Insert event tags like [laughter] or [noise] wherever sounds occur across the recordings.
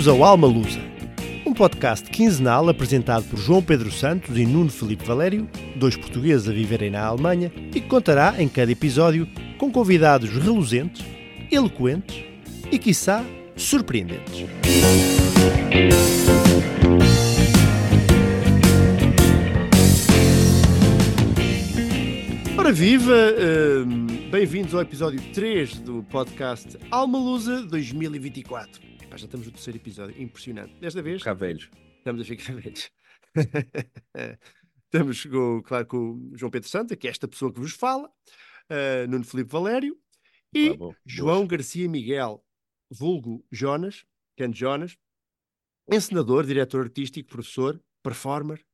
Bem-vindos ao Alma Lusa, um podcast quinzenal apresentado por João Pedro Santos e Nuno Felipe Valério, dois portugueses a viverem na Alemanha, e que contará em cada episódio com convidados reluzentes, eloquentes e, quiçá, surpreendentes. Ora viva! hum, Bem-vindos ao episódio 3 do podcast Alma Lusa 2024. Já estamos no terceiro episódio, impressionante. Desta vez Ficar velhos. estamos a ficar [laughs] velhos. estamos, com, claro, com o João Pedro Santa, que é esta pessoa que vos fala, uh, Nuno Filipe Valério e Ah. João Garcia Miguel, vulgo Jonas, Ken Jonas, encenador, diretor artístico, professor, performer.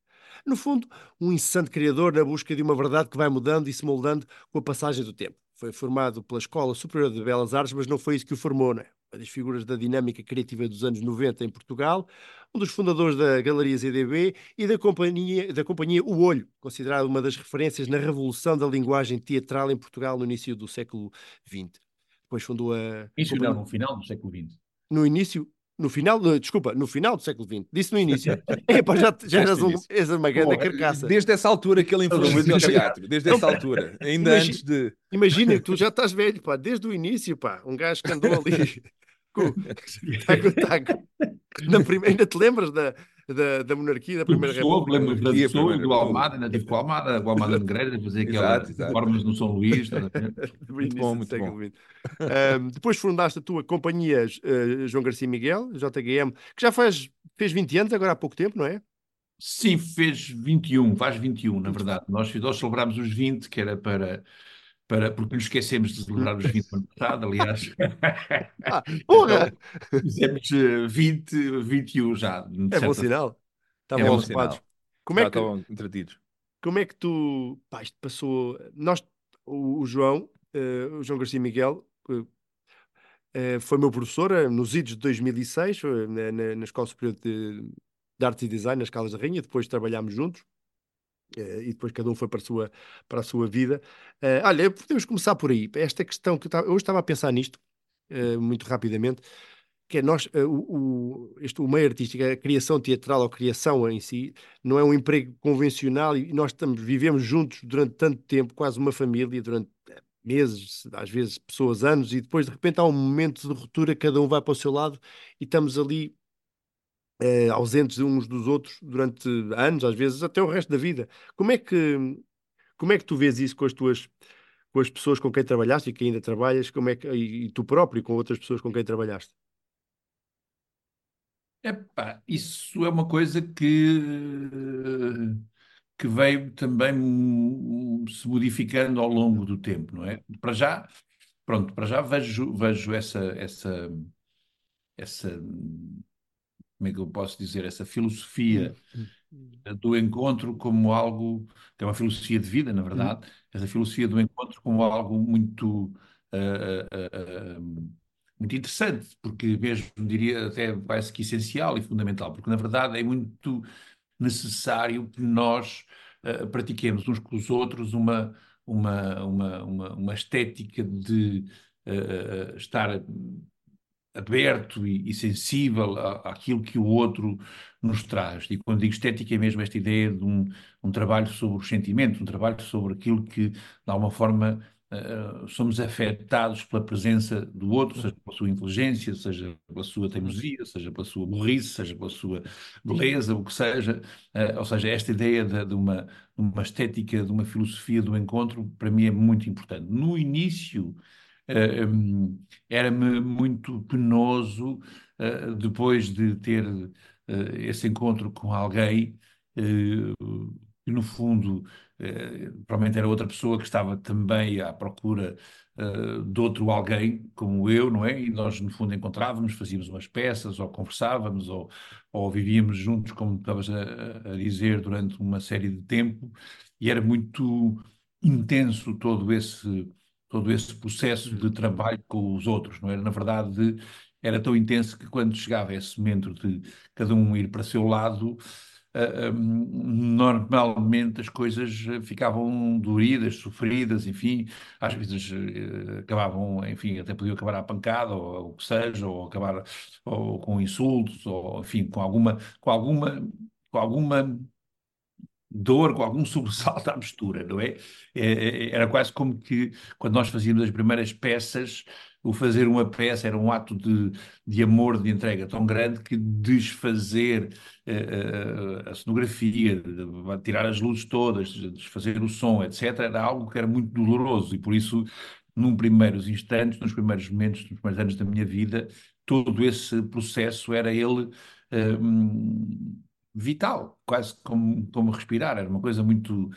No fundo, um incessante criador na busca de uma verdade que vai mudando e se moldando com a passagem do tempo. Foi formado pela Escola Superior de Belas Artes, mas não foi isso que o formou, não é? Uma das figuras da dinâmica criativa dos anos 90 em Portugal, um dos fundadores da Galeria ZDB e da companhia, da companhia O Olho, considerada uma das referências na revolução da linguagem teatral em Portugal no início do século XX. Depois fundou a. Isso não, no final do século XX. no início, no final, no- desculpa, no final do século XX. Disse no início. [laughs] [laughs] Epá, já, já eras, um, és uma grande Bom, carcaça. Desde essa altura que ele influenciou o teatro, desde essa altura, ainda Imagina- antes de. Imagina que tu já estás velho, pá, desde o início, pá, um gajo que andou ali [laughs] com taco, taco. Na primeira, ainda te lembras da, da, da monarquia, da Primeira Pessoa, República? lembro da pessoa, primeiro, do Almada, ainda tive com o Almada, o Almada Negreira, fazer Exato, aquelas formas no São Luís. [laughs] Do início bom, muito bom. Depois fundaste a tua companhia eh, João Garcia Miguel, JGM, que já faz, fez 20 anos, agora há pouco tempo, não é? Sim, fez 21, faz 21, na verdade. Nós, nós celebrámos os 20, que era para, para. Porque nos esquecemos de celebrar os 20 no ano passado, aliás. [laughs] Ah, porra! Fizemos eh, 20, 21 já. É bom sinal. Estavam É bom ocupados. sinal. Como é Já que, estavam entretidos. como é que tu, pá, isto passou, nós, o, o João, eh, o João Garcia Miguel, eh, eh, foi meu professor eh, nos idos de 2006, eh, na, na- na Escola Superior de, de Arte e Design, nas Caldas da Rainha, depois trabalhámos juntos, eh, e depois cada um foi para a sua, para a sua vida. Eh, olha, podemos começar por aí, esta questão que eu, estava- hoje estava a pensar nisto, eh, muito rapidamente, que é nós, eh, o, o, este, o meio artístico, a criação teatral ou criação em si, não é um emprego convencional e nós estamos, vivemos juntos durante tanto tempo, quase uma família, durante eh, meses, às vezes pessoas, anos, e depois de repente há um momento de ruptura, cada um vai para o seu lado e estamos ali eh, ausentes uns dos outros durante anos, às vezes até o resto da vida. Como é que, como é que tu vês isso com as tuas com as pessoas com quem trabalhaste e que ainda trabalhas, como é que, e, tu próprio com outras pessoas com quem trabalhaste? Epá, isso é uma coisa que, que veio também se modificando ao longo do tempo, não é? Para já, pronto, para já vejo, vejo essa, essa, essa, como é que eu posso dizer, essa filosofia do encontro como algo, que é uma filosofia de vida, na verdade, essa filosofia do encontro como algo muito, ah, ah, ah, muito interessante, porque mesmo diria até parece que essencial e fundamental, porque na verdade é muito necessário que nós ah, pratiquemos uns com os outros uma, uma, uma, uma, uma estética de ah, ah, estar aberto e, e sensível à- àquilo que o outro nos traz. E quando digo estética é mesmo esta ideia de um, um trabalho sobre os sentimentos, um trabalho sobre aquilo que, de alguma forma, eh, somos afetados pela presença do outro, seja pela sua inteligência, seja pela sua teimosia, seja pela sua burrice, seja pela sua beleza, o que seja. Eh, ou seja, esta ideia de, de uma, de uma estética, de uma filosofia do encontro, para mim é muito importante. No início, era-me muito penoso, eh, depois de ter eh, esse encontro com alguém, eh, que no fundo eh, provavelmente era outra pessoa que estava também à procura eh, de outro alguém como eu, não é? E nós no fundo encontrávamos, fazíamos umas peças, ou conversávamos, ou, ou vivíamos juntos, como estavas a, a dizer, durante uma série de tempo, e era muito intenso todo esse todo esse processo de trabalho com os outros, não era? Na verdade, era tão intenso que quando chegava esse momento de cada um ir para o seu lado, uh, um, normalmente as coisas ficavam doridas, sofridas, enfim, às vezes uh, acabavam, enfim, até podiam acabar à pancada, ou o que seja, ou acabar ou com insultos, ou enfim, com alguma, com alguma, com alguma dor, com algum [laughs] sobressalto à mistura, não é? é? é? Era quase como que quando nós fazíamos as primeiras peças, o fazer uma peça era um ato de, de amor, de entrega tão grande que desfazer uh, a cenografia, tirar as luzes todas, desfazer o som, etc., era algo que era muito doloroso e por isso, num primeiros instantes, nos primeiros momentos, nos primeiros anos da minha vida, todo esse processo era ele. Uh, vital, quase como, como respirar, era uma coisa muito,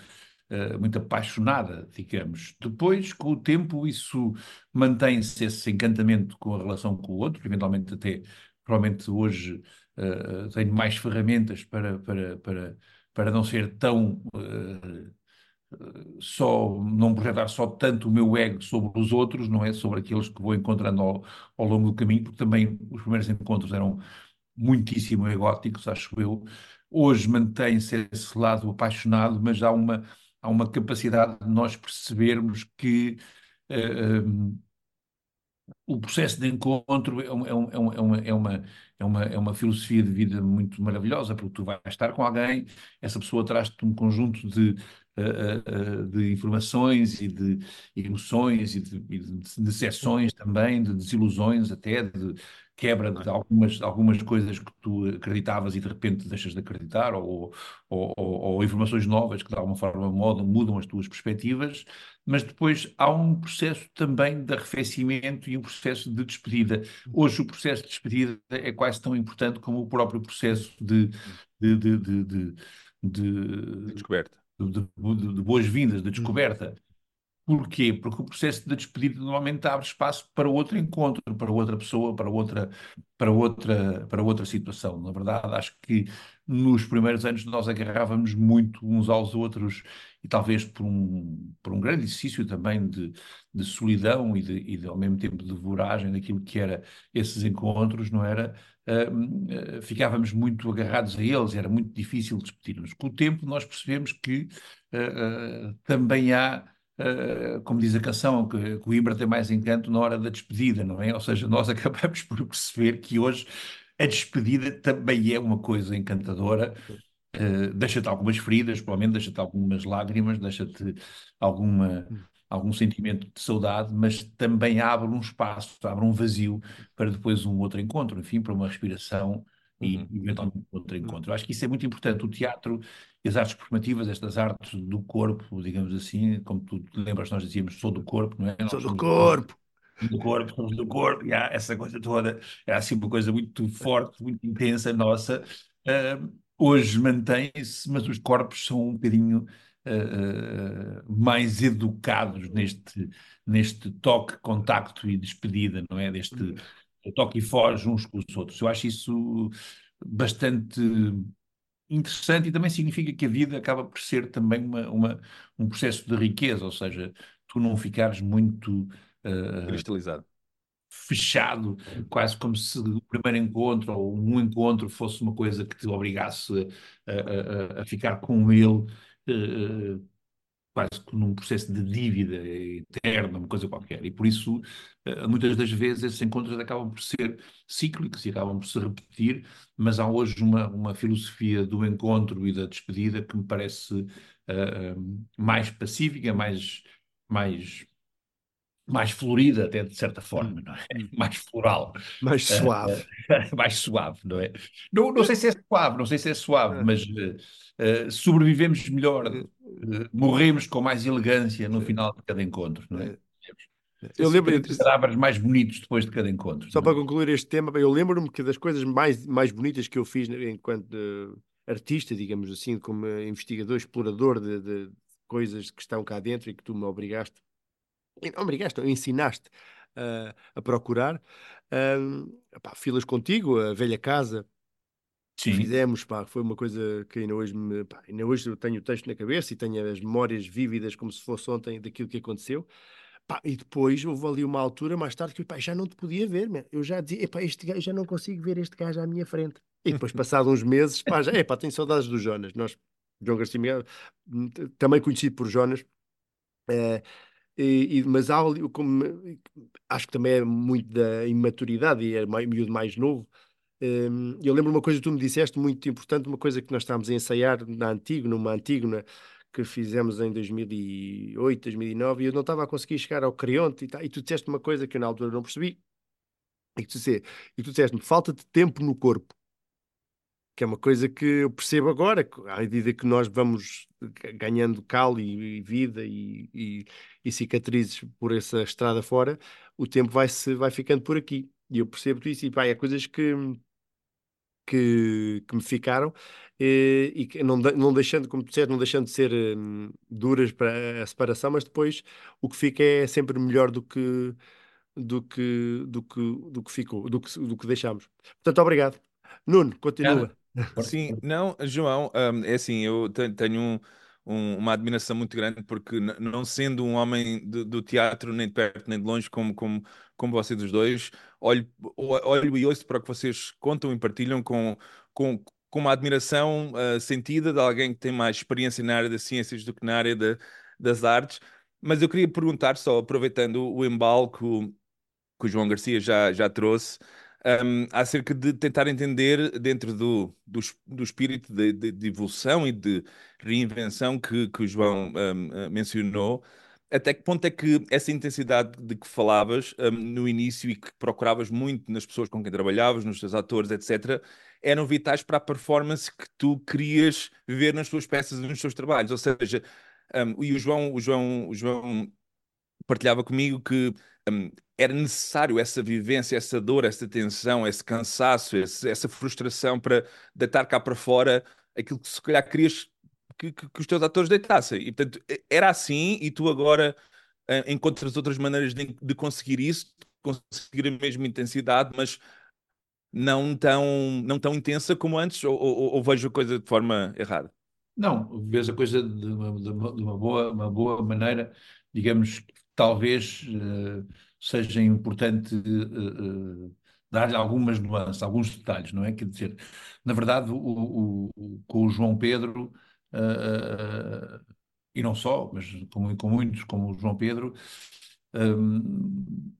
uh, muito apaixonada, digamos. Depois, com o tempo, isso mantém-se esse encantamento com a relação com o outro, eventualmente até, provavelmente hoje uh, tenho mais ferramentas para, para, para, para não ser tão... Uh, só não projetar só tanto o meu ego sobre os outros, não é? Sobre aqueles que vou encontrando ao, ao longo do caminho, porque também os primeiros encontros eram muitíssimo egóticos, acho eu. Hoje mantém-se esse lado apaixonado, mas há uma, há uma capacidade de nós percebermos que uh, o processo de encontro é, um, é, um, é, uma, é, uma, é, uma, é uma filosofia de vida muito maravilhosa, porque tu vais estar com alguém, essa pessoa traz-te um conjunto de, uh, uh, de informações e de emoções e de, de, de decepções também, de desilusões até, de, quebra de algumas, algumas coisas que tu acreditavas e de repente deixas de acreditar, ou, ou, ou, ou informações novas que de alguma forma mudam, mudam as tuas perspectivas, mas depois há um processo também de arrefecimento e um processo de despedida. Hoje o processo de despedida é quase tão importante como o próprio processo de, de, de, de, de, de descoberta. De, de boas-vindas, de descoberta. Porquê? Porque o processo de despedida normalmente abre espaço para outro encontro, para outra pessoa, para outra, para outra, para outra situação. Na verdade, acho que nos primeiros anos nós agarrávamos muito uns aos outros e talvez por um, por um grande exercício também de, de solidão e, de, e de, ao mesmo tempo de voragem daquilo que era esses encontros, não era? Uh, ficávamos muito agarrados a eles, era muito difícil despedir-nos. Com o tempo nós percebemos que uh, também há Uh, como diz a canção, que Coimbra tem mais encanto na hora da despedida, não é? Ou seja, nós [laughs] acabamos por perceber que hoje a despedida também é uma coisa encantadora. Uh, deixa-te algumas feridas, provavelmente deixa-te algumas lágrimas, deixa-te alguma, algum sentimento de saudade, mas também abre um espaço, abre um vazio para depois um outro encontro, enfim, para uma respiração e uhum. eventualmente outro encontro. Eu acho que isso é muito importante. O teatro e as artes performativas, estas artes do corpo, digamos assim, como tu te lembras, nós dizíamos, sou do corpo, não é? Sou do corpo! Do corpo, somos do corpo, e há essa coisa toda, é assim uma coisa muito forte, muito intensa, nossa. Uh, hoje mantém-se, mas os corpos são um bocadinho uh, uh, mais educados neste, neste toque, contacto e despedida, não é? Deste uhum. toque e foge uns com os outros. Eu acho isso bastante interessante e também significa que a vida acaba por ser também uma, uma um processo de riqueza, ou seja, tu não ficares muito uh, cristalizado. Fechado, quase como se o primeiro encontro ou um encontro fosse uma coisa que te obrigasse a, a, a ficar com ele uh, quase que num processo de dívida eterna, uma coisa qualquer. E por isso, eh, muitas das vezes, esses encontros acabam por ser cíclicos e acabam por se repetir, mas há hoje uma, uma filosofia do encontro e da despedida que me parece uh, mais pacífica, mais, mais mais florida até de certa forma, não é? Hum. Mais floral. Mais suave. Uh, [laughs] mais suave, não é? Não, não sei se é suave, não sei se é suave, mas uh, sobrevivemos melhor, morremos com mais elegância no final de cada encontro, não é? Eu lembro de palavras mais bonitos depois de cada encontro. Só é? para concluir este tema, eu lembro-me que das coisas mais, mais bonitas que eu fiz enquanto artista, digamos assim, como investigador, explorador de, de coisas que estão cá dentro e que tu me obrigaste obrigaste, ensinaste uh, a procurar. Uh, filas contigo, a velha casa. Sim. Fizemos, pá, foi uma coisa que ainda hoje, me, pá, ainda hoje eu tenho o texto na cabeça e tenho as memórias vívidas como se fosse ontem daquilo que aconteceu. Pá, e depois houve ali uma altura mais tarde que pá, já não te podia ver, man. eu já dizia, epá, este gajo, já não consigo ver este gajo à minha frente. E depois, passado uns meses, pá, já, epá, tenho saudades do Jonas. Nós, João Garcia Miguel, hum, também conhecido por Jonas, é, e, e, mas há, como, acho que também é muito da imaturidade e é miúdo mais novo. Um, eu lembro uma coisa que tu me disseste muito importante, uma coisa que nós estávamos a ensaiar na Antigo, numa Antígona que fizemos em 2008, 2009, e eu não estava a conseguir chegar ao Creonte e, tá, e tu disseste uma coisa que eu na altura não percebi, e tu disseste-me, falta de tempo no corpo que é uma coisa que eu percebo agora, à medida que nós vamos ganhando cal e, e vida e, e, e, cicatrizes por essa estrada fora, o tempo vai, -se, vai ficando por aqui. E eu percebo isso, e pá, coisas que, que, que me ficaram e, e que não, não deixando, como tu disseste, não deixando de ser hum, duras para a separação, mas depois o que fica é sempre melhor do que do que do que do que ficou, do que do que deixámos. Portanto, obrigado. Nuno, continua. Sim, não, João, um, é assim, eu tenho um, um, uma admiração muito grande porque não sendo um homem do, do, teatro nem de perto nem de longe como, como, como vocês dos dois, olho, olho e ouço para o que vocês contam e partilham com, com, com uma admiração uh, sentida de alguém que tem mais experiência na área das ciências do que na área de, das artes. Mas eu queria perguntar, só aproveitando o embalo que o, que o João Garcia já, já trouxe, um, acerca de tentar entender, dentro do, do, do espírito de, de, de, evolução e de reinvenção que, que o João um, eh, mencionou, até que ponto é que essa intensidade de que falavas um, no início e que procuravas muito nas pessoas com quem trabalhavas, nos teus atores, etc., eram vitais para a performance que tu querias ver nas tuas peças e nos teus trabalhos? Ou seja, um, e o João, o João, o João partilhava comigo que um, era necessário essa vivência, essa dor, essa tensão, esse cansaço, esse, essa frustração para deitar cá para fora aquilo que se calhar querias que, que, que os teus atores deitassem. E portanto, era assim, e tu agora uh, encontras outras maneiras de, de conseguir isso, conseguir a mesma intensidade, mas não tão, não tão intensa como antes, ou, ou, ou vejo a coisa de forma errada? Não, vejo a coisa de uma, de uma, boa, uma boa maneira, digamos, talvez uh, seja importante uh, uh, dar-lhe algumas nuances, alguns detalhes, não é? Quer dizer, na verdade, o, o, com o João Pedro, e não só, mas com, com, muitos, como o João Pedro, um,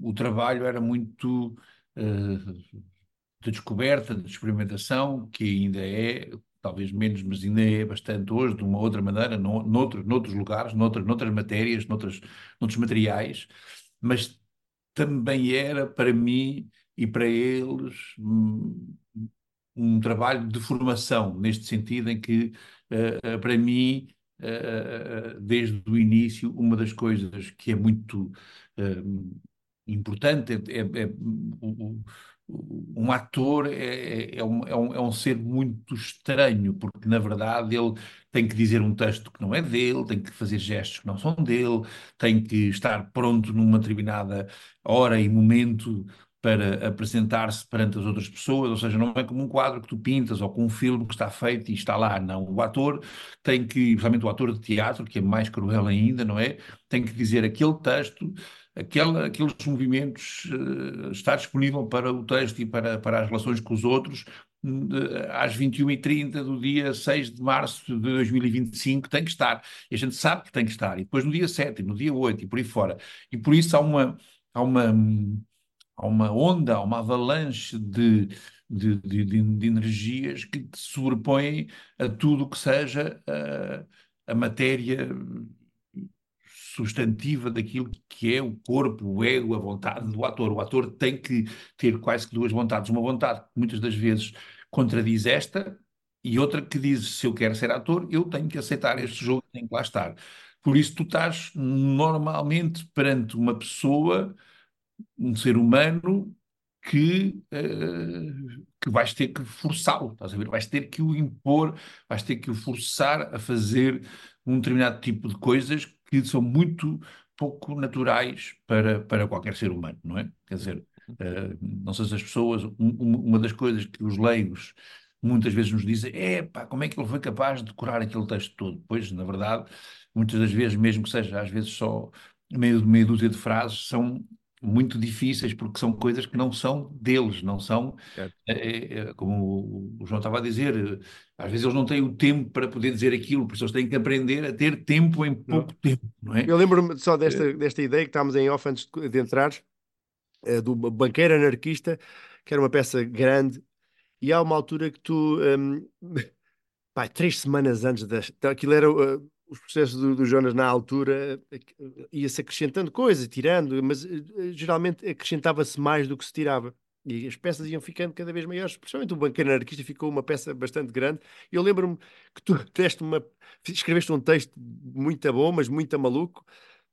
o trabalho era muito de descoberta, de experimentação, que ainda é talvez menos, mas ainda é bastante hoje, de uma outra maneira, no, noutros, noutros lugares, noutras, noutras matérias, noutras, noutros materiais, mas também era para mim e para eles um, trabalho de formação, neste sentido em que, uh, uh, para mim, uh, desde o início, uma das coisas que é muito importante é, é, é o, um ator é, é, um, é, um, é um ser muito estranho, porque na verdade ele tem que dizer um texto que não é dele, tem que fazer gestos que não são dele, tem que estar pronto numa determinada hora e momento para apresentar-se perante as outras pessoas, ou seja, não é como um quadro que tu pintas ou com um filme que está feito e está lá, não. O ator tem que, principalmente o ator de teatro, que é mais cruel ainda, não é? Tem que dizer aquele texto aquela, aqueles movimentos uh, estar disponível para o texto e para, para as relações com os outros às 21h30 do dia 6 de março de 2025 tem que estar. E a gente sabe que tem que estar. E depois no dia 7, no dia 8 e por aí fora. E por isso há uma, há uma, há uma onda, há uma avalanche de, de, de, de energias que se sobrepõem a tudo que seja uh, a matéria substantiva daquilo que é o corpo, o ego, a vontade do ator. O ator tem que ter quase que duas vontades. Uma vontade que muitas das vezes contradiz esta e outra que diz, se eu quero ser ator, eu tenho que aceitar este jogo, tenho que lá estar. Por isso tu estás normalmente perante uma pessoa, um ser humano, que, uh, que vais ter que forçá-lo, estás a ver? Vais ter que o impor, vais ter que o forçar a fazer um determinado tipo de coisas são muito pouco naturais para, para qualquer ser humano, não é? Quer dizer, uh, não sei se as pessoas, um, uma das coisas que os leigos muitas vezes nos dizem é pá, como é que ele foi capaz de decorar aquele texto todo? Pois, na verdade, muitas das vezes, mesmo que seja às vezes só meio, meia dúzia de frases, são muito difíceis, porque são coisas que não são deles, não são, é, é, é, como o João estava a dizer, às vezes eles não têm o tempo para poder dizer aquilo, por isso eles têm que aprender a ter tempo em pouco tempo, não é? Eu lembro-me só desta, desta ideia que estávamos em off antes de, de entrar, eh, do banqueiro anarquista, que era uma peça grande, e há uma altura que tu, um, [laughs] pá, três semanas antes então Aquilo era. uh, os processos do, do Jonas na altura uh, ia-se acrescentando coisas, tirando, mas uh, geralmente acrescentava-se mais do que se tirava. E as peças iam ficando cada vez maiores, principalmente o banqueiro anarquista ficou uma peça bastante grande. Eu lembro-me que tu [laughs] deste uma, escreveste um texto muito bom, mas muito maluco.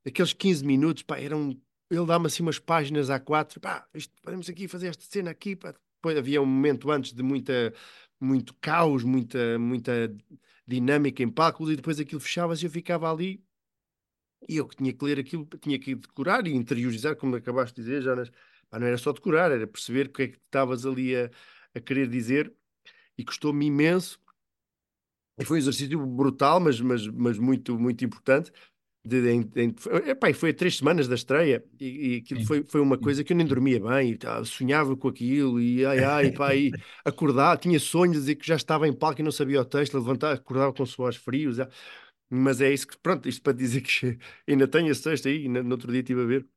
Aqueles 15 minutos, pá, eram. Ele dá-me assim umas páginas a quatro, pá, isto, podemos aqui fazer esta cena aqui, pá. Depois havia um momento antes de muita, muito caos, muita, muita dinâmica em palco, e depois aquilo fechava-se e eu ficava ali e eu que tinha que ler aquilo, tinha que decorar e interiorizar, como acabaste de dizer, Jonas. Não era só decorar, era perceber o que é que estavas ali a, a querer dizer e custou-me imenso. E foi um exercício brutal, mas, mas, mas muito, muito importante. De, em, em, epá, e foi a três semanas da estreia e, e aquilo foi, foi uma coisa que eu nem dormia bem, e, tá, sonhava com aquilo e ai ai, pá, e acordar, tinha sonhos de dizer que já estava em palco e não sabia o texto, levantar, acordava com suores frios, ah. mas é isso que, pronto, isto para dizer que [laughs] ainda tenho esse texto aí, no, no outro dia estive a ver.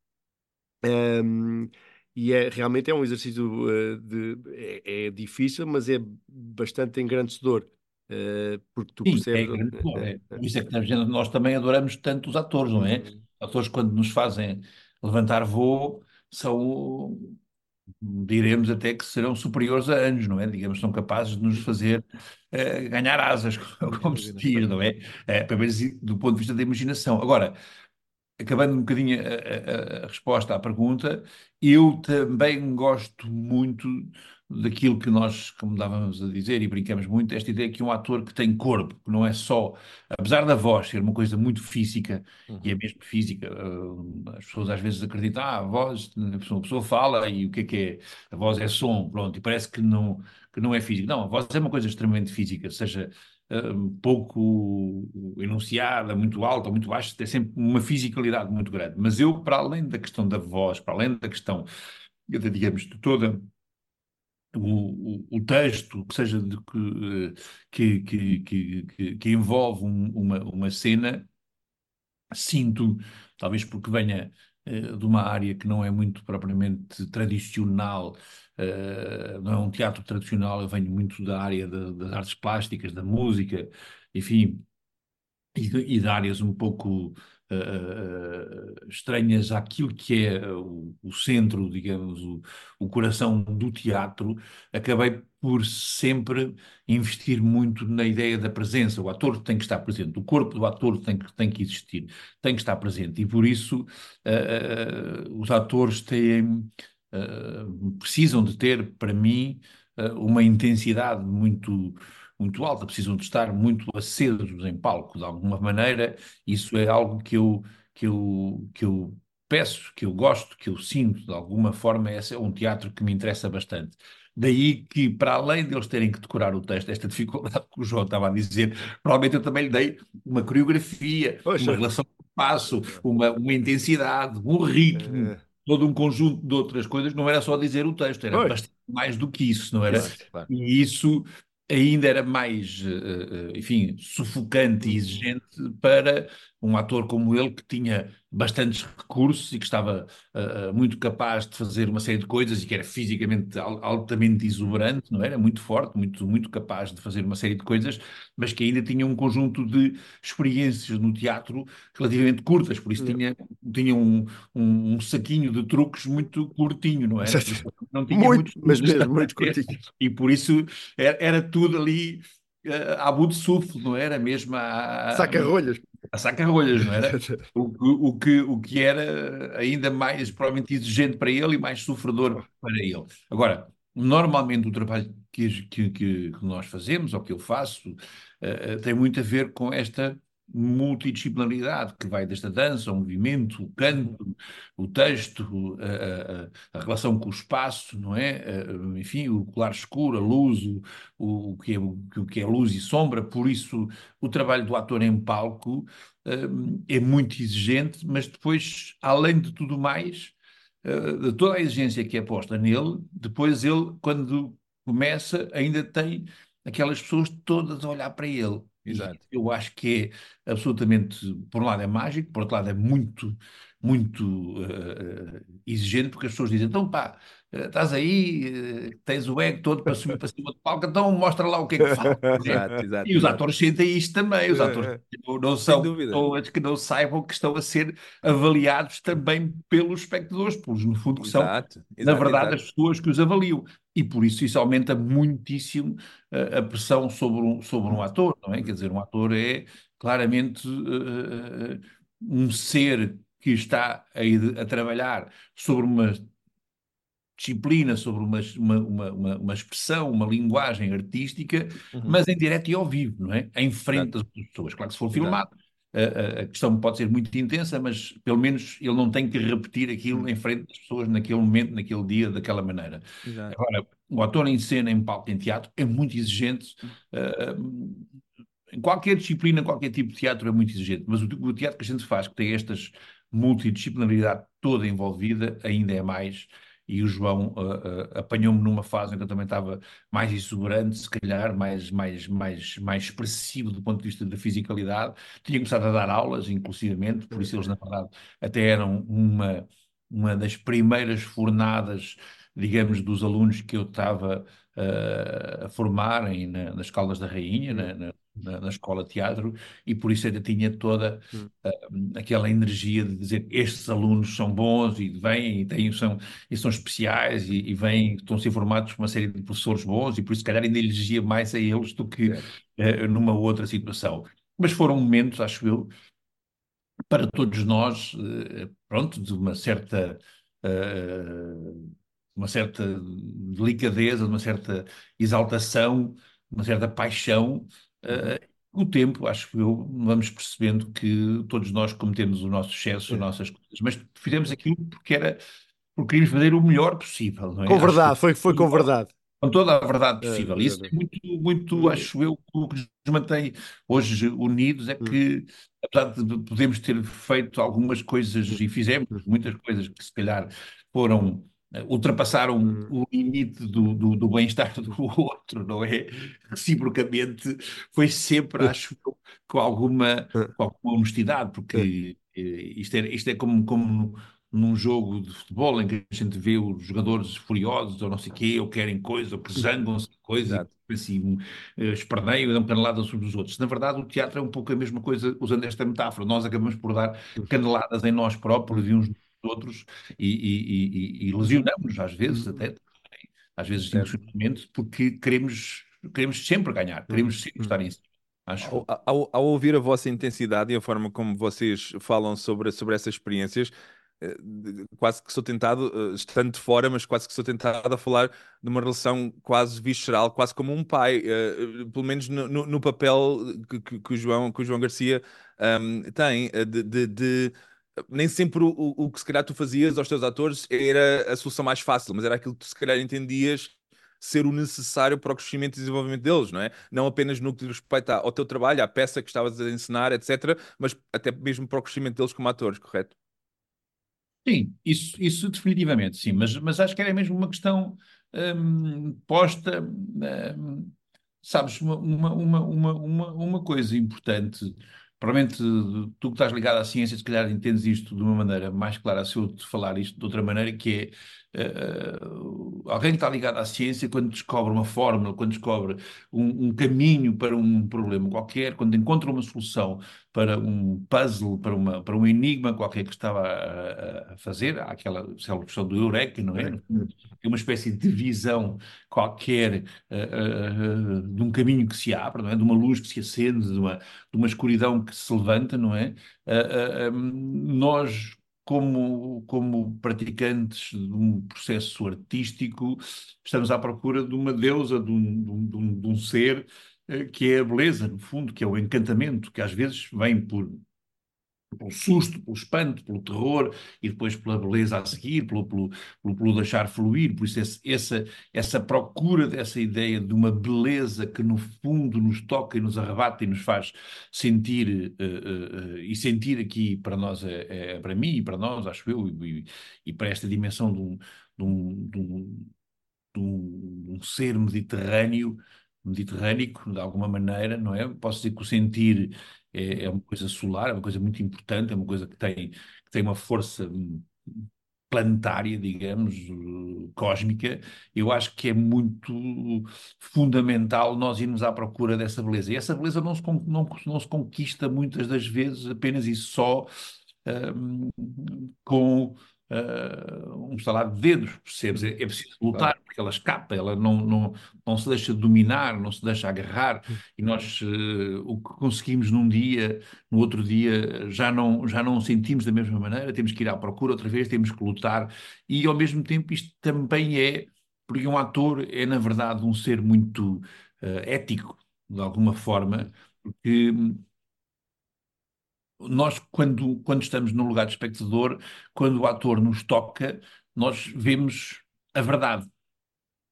Um, e é, realmente é um exercício uh, de, é, é, difícil, mas é bastante engrandecedor. Uh, porque tu Sim, percebes. é grande dor, é. Por isso é que nós também adoramos tanto os atores, não é? Uhum. Atores, quando nos fazem levantar voo, são, diremos até que serão superiores a anos, não é? Digamos, são capazes de nos fazer uh, ganhar asas, [laughs] como se diz, não é? é? Pelo menos do ponto de vista da imaginação. Agora, acabando um bocadinho a, a, a, resposta à pergunta, eu também gosto muito daquilo que nós, como estávamos a dizer, e brincamos muito, esta ideia que um ator que tem corpo, que não é só, apesar da voz ser uma coisa muito física, uhum. e é mesmo física, as pessoas às vezes acreditam, ah, a voz, a pessoa, a pessoa fala e o que é que é? A voz é som, pronto, e parece que não, que não é física. Não, a voz é uma coisa extremamente física, seja um pouco enunciada, muito alta, muito baixa, tem sempre uma fisicalidade muito grande. Mas eu, para além da questão da voz, para além da questão, digamos, de toda o, o, texto, que seja de, que, que, que, que, envolve um, uma, uma cena, sinto, talvez porque venha uh, de uma área que não é muito propriamente tradicional, uh, não é um teatro tradicional, eu venho muito da área de, das artes plásticas, da música, enfim, e e de áreas um pouco uh, estranhas àquilo que é o, o centro, digamos, o, o, coração do teatro, acabei por sempre investir muito na ideia da presença. O ator tem que estar presente, o corpo do ator tem que, tem que existir, tem que estar presente. E por isso uh, os atores têm, precisam de ter, para mim, uma intensidade muito muito alta, precisam de estar muito acesos em palco, de alguma maneira, isso é algo que eu, que eu, que eu peço, que eu gosto, que eu sinto, de alguma forma, esse é um teatro que me interessa bastante. Daí que, para além deles terem que decorar o texto, esta dificuldade [laughs] que o João estava a dizer, provavelmente eu também lhe dei uma coreografia, Poxa. uma relação com o passo, uma, uma intensidade, um ritmo, é. todo um conjunto de outras coisas. Não era só dizer o texto, era bastante mais do que isso, não era? Claro, claro. E isso ainda era mais, eh, eh, enfim, sufocante e uhum. exigente para um ator como ele, que tinha bastantes recursos e que estava uh, muito capaz de fazer uma série de coisas e que era fisicamente altamente exuberante, não era? Muito forte, muito, muito capaz de fazer uma série de coisas, mas que ainda tinha um conjunto de experiências no teatro relativamente curtas, por isso tinha, tinha um, um, um saquinho de truques muito curtinho, não é? Não tinha muito, mas mesmo [laughs] muito curtinho. E por isso era, era tudo ali à bout de sufle, não era? Mesmo a... Saca-rolhas a saca-rolhas, não era? O, o, que, o que era ainda mais, provavelmente, exigente para ele e mais sofredor para ele. Agora, normalmente o trabalho que, que, que nós fazemos, ou que eu faço, uh, tem muito a ver com esta multidisciplinaridade que vai desde a dança, o movimento, o canto, o texto, a, a, a relação com o espaço, não é? Enfim, o claro escuro, a luz, o, o, que é, o que é luz e sombra, por isso o trabalho do ator em palco um, é muito exigente, mas depois, além de tudo mais, uh, de toda a exigência que é posta nele, depois ele, quando começa, ainda tem aquelas pessoas todas a olhar para ele. Exato. E eu acho que é absolutamente, por um lado é mágico, por outro lado é muito, muito uh, exigente, porque as pessoas dizem, então pá, estás aí, tens o ego todo para subir para cima do palco, então mostra lá o que é que faz. [laughs] exato, exato, e os atores sentem isto também, os atores [laughs] não são pessoas que não saibam que estão a ser avaliados também pelos espectadores, pelos no fundo que são, na verdade, as pessoas que os avaliam. E por isso isso aumenta muitíssimo uh, a pressão sobre um, sobre um ator, não é? Quer dizer, um ator é claramente uh, um ser que está a, a trabalhar sobre uma disciplina, sobre uma, uma, uma, uma, expressão, uma linguagem artística, uhum. mas em direto e ao vivo, não é? Em frente das pessoas. Claro que se for filmado, a, a, questão pode ser muito intensa, mas pelo menos ele não tem que repetir aquilo uhum. em frente das pessoas naquele momento, naquele dia, daquela maneira. Exato. Agora, o ator em cena, em palco, em teatro, é muito exigente. Uh, em qualquer disciplina, qualquer tipo de teatro é muito exigente, mas o, o teatro que a gente faz, que tem estas multidisciplinaridade toda envolvida, ainda é mais e o João uh, uh, apanhou-me numa fase em que eu também estava mais exuberante, se calhar, mais, mais, mais, mais expressivo do ponto de vista da fisicalidade. Tinha começado a dar aulas, inclusivamente, por isso eles, na verdade, até eram uma, uma das primeiras fornadas, digamos, dos alunos que eu estava uh, a formarem na, nas Caldas da Rainha, na, na na, na, escola de teatro e por isso ainda tinha toda uh, aquela energia de dizer estes alunos são bons e vêm e, têm, são, e são especiais e, e vêm, estão a ser formados por uma série de professores bons e por isso se calhar ainda exigia mais a eles do que uh, numa outra situação. Mas foram momentos, acho eu, para todos nós, uh, pronto, de uma certa uma certa delicadeza, de uma certa exaltação, uma certa paixão Uh, o tempo, acho que eu, vamos percebendo que todos nós cometemos o nosso excesso, as nossas coisas, mas fizemos aquilo porque era porque queríamos fazer o melhor possível. Não é? Com verdade, foi, foi com verdade. Com toda a verdade é, possível. É, Isso é muito, muito, acho eu, o que nos mantém hoje unidos é hum. que, apesar de podermos ter feito algumas coisas e fizemos muitas coisas que se calhar foram ultrapassaram hum. o limite do, do, do bem-estar [laughs] do outro, não é? Reciprocamente, foi sempre, acho com alguma, com alguma honestidade, porque eh, isto é, isto é como, como num jogo de futebol em que a gente vê os jogadores furiosos ou não sei o quê, ou querem coisa, ou que zangam-se coisa, assim, esperneiam e dão caneladas uns dos outros. Na verdade, o teatro é um pouco a mesma coisa, usando esta metáfora. Nós acabamos por dar caneladas em nós próprios e uns outros e, e, e, e lesionamos-nos às vezes uhum. até, às vezes intencionalmente, porque queremos, queremos sempre ganhar, queremos sempre estar em cima. Acho. Ao, ao, ao, ouvir a vossa intensidade e a forma como vocês falam sobre, sobre essas experiências, eh, quase que sou tentado, eh, estando de fora, mas quase que sou tentado a falar de uma relação quase visceral, quase como um pai, eh, pelo menos no, no, no papel que, que, que, o João, que o João Garcia um, tem, de, de, de nem sempre o, o, que se calhar tu fazias aos teus atores era a solução mais fácil, mas era aquilo que tu se calhar entendias ser o necessário para o crescimento e desenvolvimento deles, não é? Não apenas no que respeita ao teu trabalho, à peça que estavas a ensinar, etc., mas até mesmo para o crescimento deles como atores, correto? Sim, isso, isso definitivamente, sim, mas, mas acho que era mesmo uma questão hum, posta, hum, sabes, uma, uma, uma, uma, uma coisa importante Provavelmente tu que estás ligado à ciência, se calhar entendes isto de uma maneira mais clara se eu te falar isto de outra maneira, que é uh, alguém que está ligado à ciência, quando descobre uma fórmula, quando descobre um, um, caminho para um problema qualquer, quando encontra uma solução para um puzzle, para, uma, para um enigma qualquer que estava a, a fazer, há aquela, questão do Eureka, não é? É uma espécie de visão qualquer uh, uh, de um caminho que se abre, não é? De uma luz que se acende, de uma, de uma escuridão que se levanta, não é? nós como, como praticantes de um processo artístico, estamos à procura de uma deusa, de um, de um, de um ser que é a beleza, no fundo, que é o encantamento, que às vezes vem por pelo susto, pelo espanto, pelo terror e depois pela beleza a seguir, pelo, pelo, pelo, pelo deixar fluir. Por isso, esse, essa, essa procura dessa ideia de uma beleza que no fundo nos toca e nos arrebata e nos faz sentir, uh, uh, uh, e sentir aqui para nós, é, é, para mim e para nós, acho eu, e, e para esta dimensão de um, de um, de um, de um, um ser mediterrâneo mediterrâneo, de alguma maneira, não é? Posso dizer que o sentir é, é, uma coisa solar, é uma coisa muito importante, é uma coisa que tem, que tem uma força planetária, digamos, cósmica, eu acho que é muito fundamental nós irmos à procura dessa beleza. E essa beleza não se, não, não se conquista muitas das vezes apenas e só um, com uh, um estalar de dedos, percebes? É, é preciso lutar, porque ela escapa, ela não, não, não se deixa dominar, não se deixa agarrar, e nós uh, o que conseguimos num dia, no outro dia, já não, já não sentimos da mesma maneira, temos que ir à procura outra vez, temos que lutar, e ao mesmo tempo isto também é, porque um ator é na verdade um ser muito uh, ético, de alguma forma, porque nós, quando, quando estamos no lugar de espectador, quando o ator nos toca, nós vemos a verdade.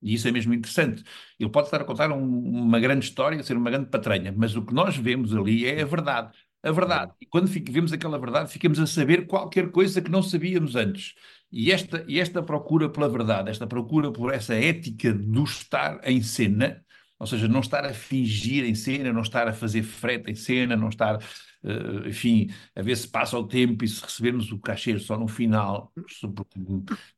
E isso é mesmo interessante. Ele pode estar a contar um, uma grande história, ser uma grande patranha, mas o que nós vemos ali é a verdade. A verdade. E quando vemos aquela verdade, ficamos a saber qualquer coisa que não sabíamos antes. E esta, e esta procura pela verdade, esta procura por essa ética do estar em cena, ou seja, não estar a fingir em cena, não estar a fazer frete em cena, não estar uh, enfim, a ver se passa o tempo e se recebermos o cachê só no final,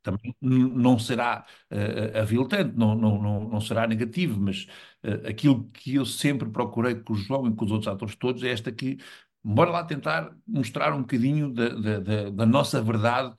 também não será uh, aviltante, não, não, não, não será negativo, mas uh, aquilo que eu sempre procurei com o João e com os outros atores todos é esta que, bora lá tentar mostrar um bocadinho da, da, da, da nossa verdade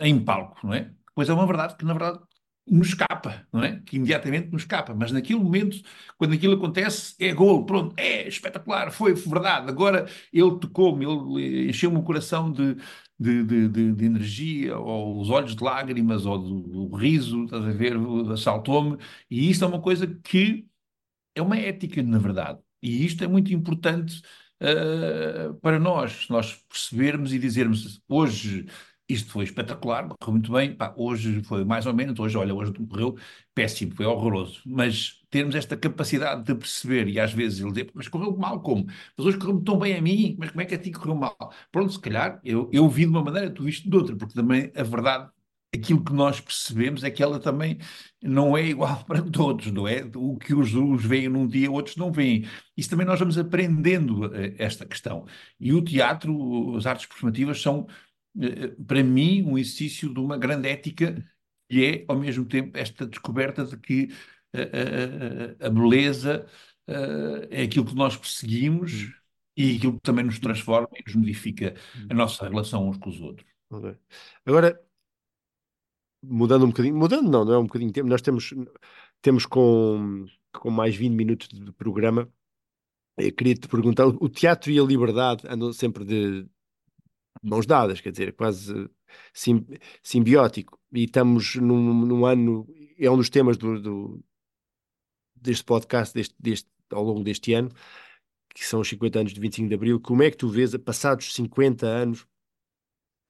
em palco, não é? Pois é uma verdade que, na verdade, nos escapa, não é? Que imediatamente nos escapa. Mas naquele momento, quando aquilo acontece, é gol, pronto, é espetacular, foi verdade. Agora ele tocou-me, ele encheu-me o coração de, de, de, de, energia, ou os olhos de lágrimas, ou do, do riso, estás a ver, assaltou-me. E isto é uma coisa que é uma ética, na verdade. E isto é muito importante uh, para nós, nós percebermos e dizermos hoje isto foi espetacular, correu muito bem. Pá, hoje foi mais ou menos, hoje, olha, hoje correu péssimo, foi horroroso. Mas termos esta capacidade de perceber, e às vezes ele diz, mas correu mal como? Mas hoje correu tão bem a mim, mas como é que a ti correu mal? Pronto, se calhar eu, eu vi de uma maneira, tu viste de outra, porque também a verdade aquilo que nós percebemos é que ela também não é igual [laughs] para todos, não é? O que os, uns veem num dia, outros não veem. Isso também nós vamos aprendendo eh, esta questão. E o teatro, as artes performativas são para mim, um exercício de uma grande ética e é, ao mesmo tempo, esta descoberta de que a, eh, a, eh, a beleza uh, é aquilo que nós perseguimos e aquilo que também nos transforma e nos modifica hum. a nossa relação uns com os outros. Okay. Agora, mudando um bocadinho, mudando não, não é um bocadinho tempo, nós temos, temos com, com mais 20 minutos de programa, eu queria te perguntar, o teatro e a liberdade andam sempre de, mãos dadas, quer dizer, quase sim, simbiótico. E estamos num, num, ano, é um dos temas do, do deste podcast deste, deste, ao longo deste ano, que são os 50 anos de 25 de Abril. Como é que tu vês, passados 50 anos,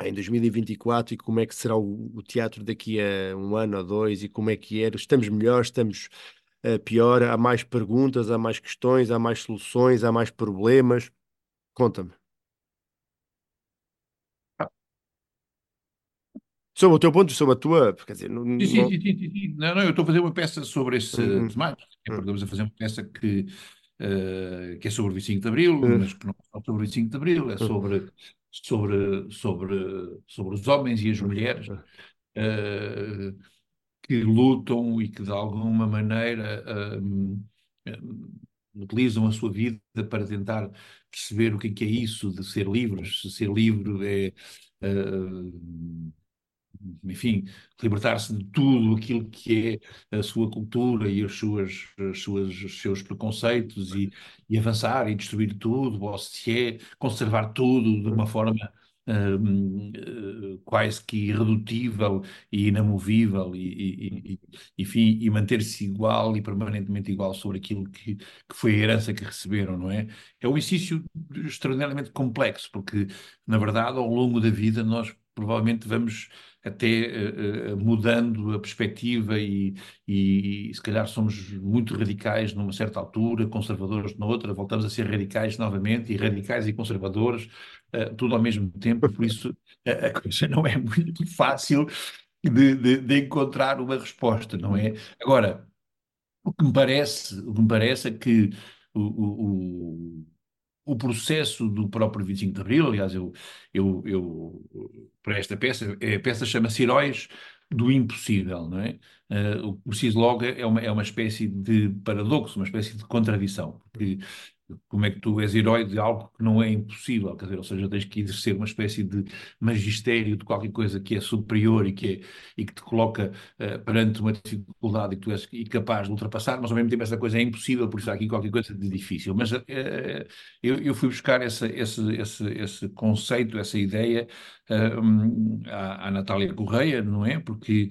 em 2024, e como é que será o, o teatro daqui a um ano ou dois, e como é que era? Estamos melhores, estamos uh, pior? Há mais perguntas, há mais questões, há mais soluções, há mais problemas? Conta-me. Sobre o teu ponto, sobre a tua, quer dizer, não, sim, sim, sim, sim, sim. Não, não, eu estou a fazer uma peça sobre esse uhum. temático, porque estamos a fazer uma peça que, uh, que é sobre o 25 de Abril, uhum. mas que não é sobre o 25 de Abril, é sobre, sobre, sobre, sobre os homens e as mulheres uh, que lutam e que de alguma maneira um, um, utilizam a sua vida para tentar perceber o que é, que é isso de ser livres, se ser livre é. Uh, enfim, libertar-se de tudo aquilo que é a sua cultura e as suas, as suas, os seus preconceitos e, e avançar e destruir tudo, ou se é conservar tudo de uma forma uh, quase que irredutível e inamovível e, e, e, enfim, e manter-se igual e permanentemente igual sobre aquilo que, que foi a herança que receberam, não é? É um exercício extraordinariamente complexo, porque, na verdade, ao longo da vida nós provavelmente vamos até uh, uh, mudando a perspectiva e, e, e, se calhar somos muito radicais numa certa altura, conservadores noutra, voltamos a ser radicais novamente e radicais e conservadores, uh, tudo ao mesmo tempo, por isso a coisa não é muito fácil de, de, de, encontrar uma resposta, não é? Agora, o que me parece, o que me parece é que o, o o processo do próprio 25 de Abril, aliás, eu, eu, eu para esta peça, a peça chama-se Heróis do Impossível, não é? Uh, o preciso logo é uma, é uma espécie de paradoxo, uma espécie de contradição, porque como é que tu és herói de algo que não é impossível, quer dizer, ou seja, tens que exercer uma espécie de magistério de qualquer coisa que é superior e que, é, e que te coloca uh, perante uma dificuldade e que tu és incapaz de ultrapassar, mas ao mesmo tempo essa coisa é impossível, por isso há aqui qualquer coisa de difícil. Mas uh, eu, eu, fui buscar essa, esse, esse, esse conceito, essa ideia uh, à, à Natália Correia, não é? Porque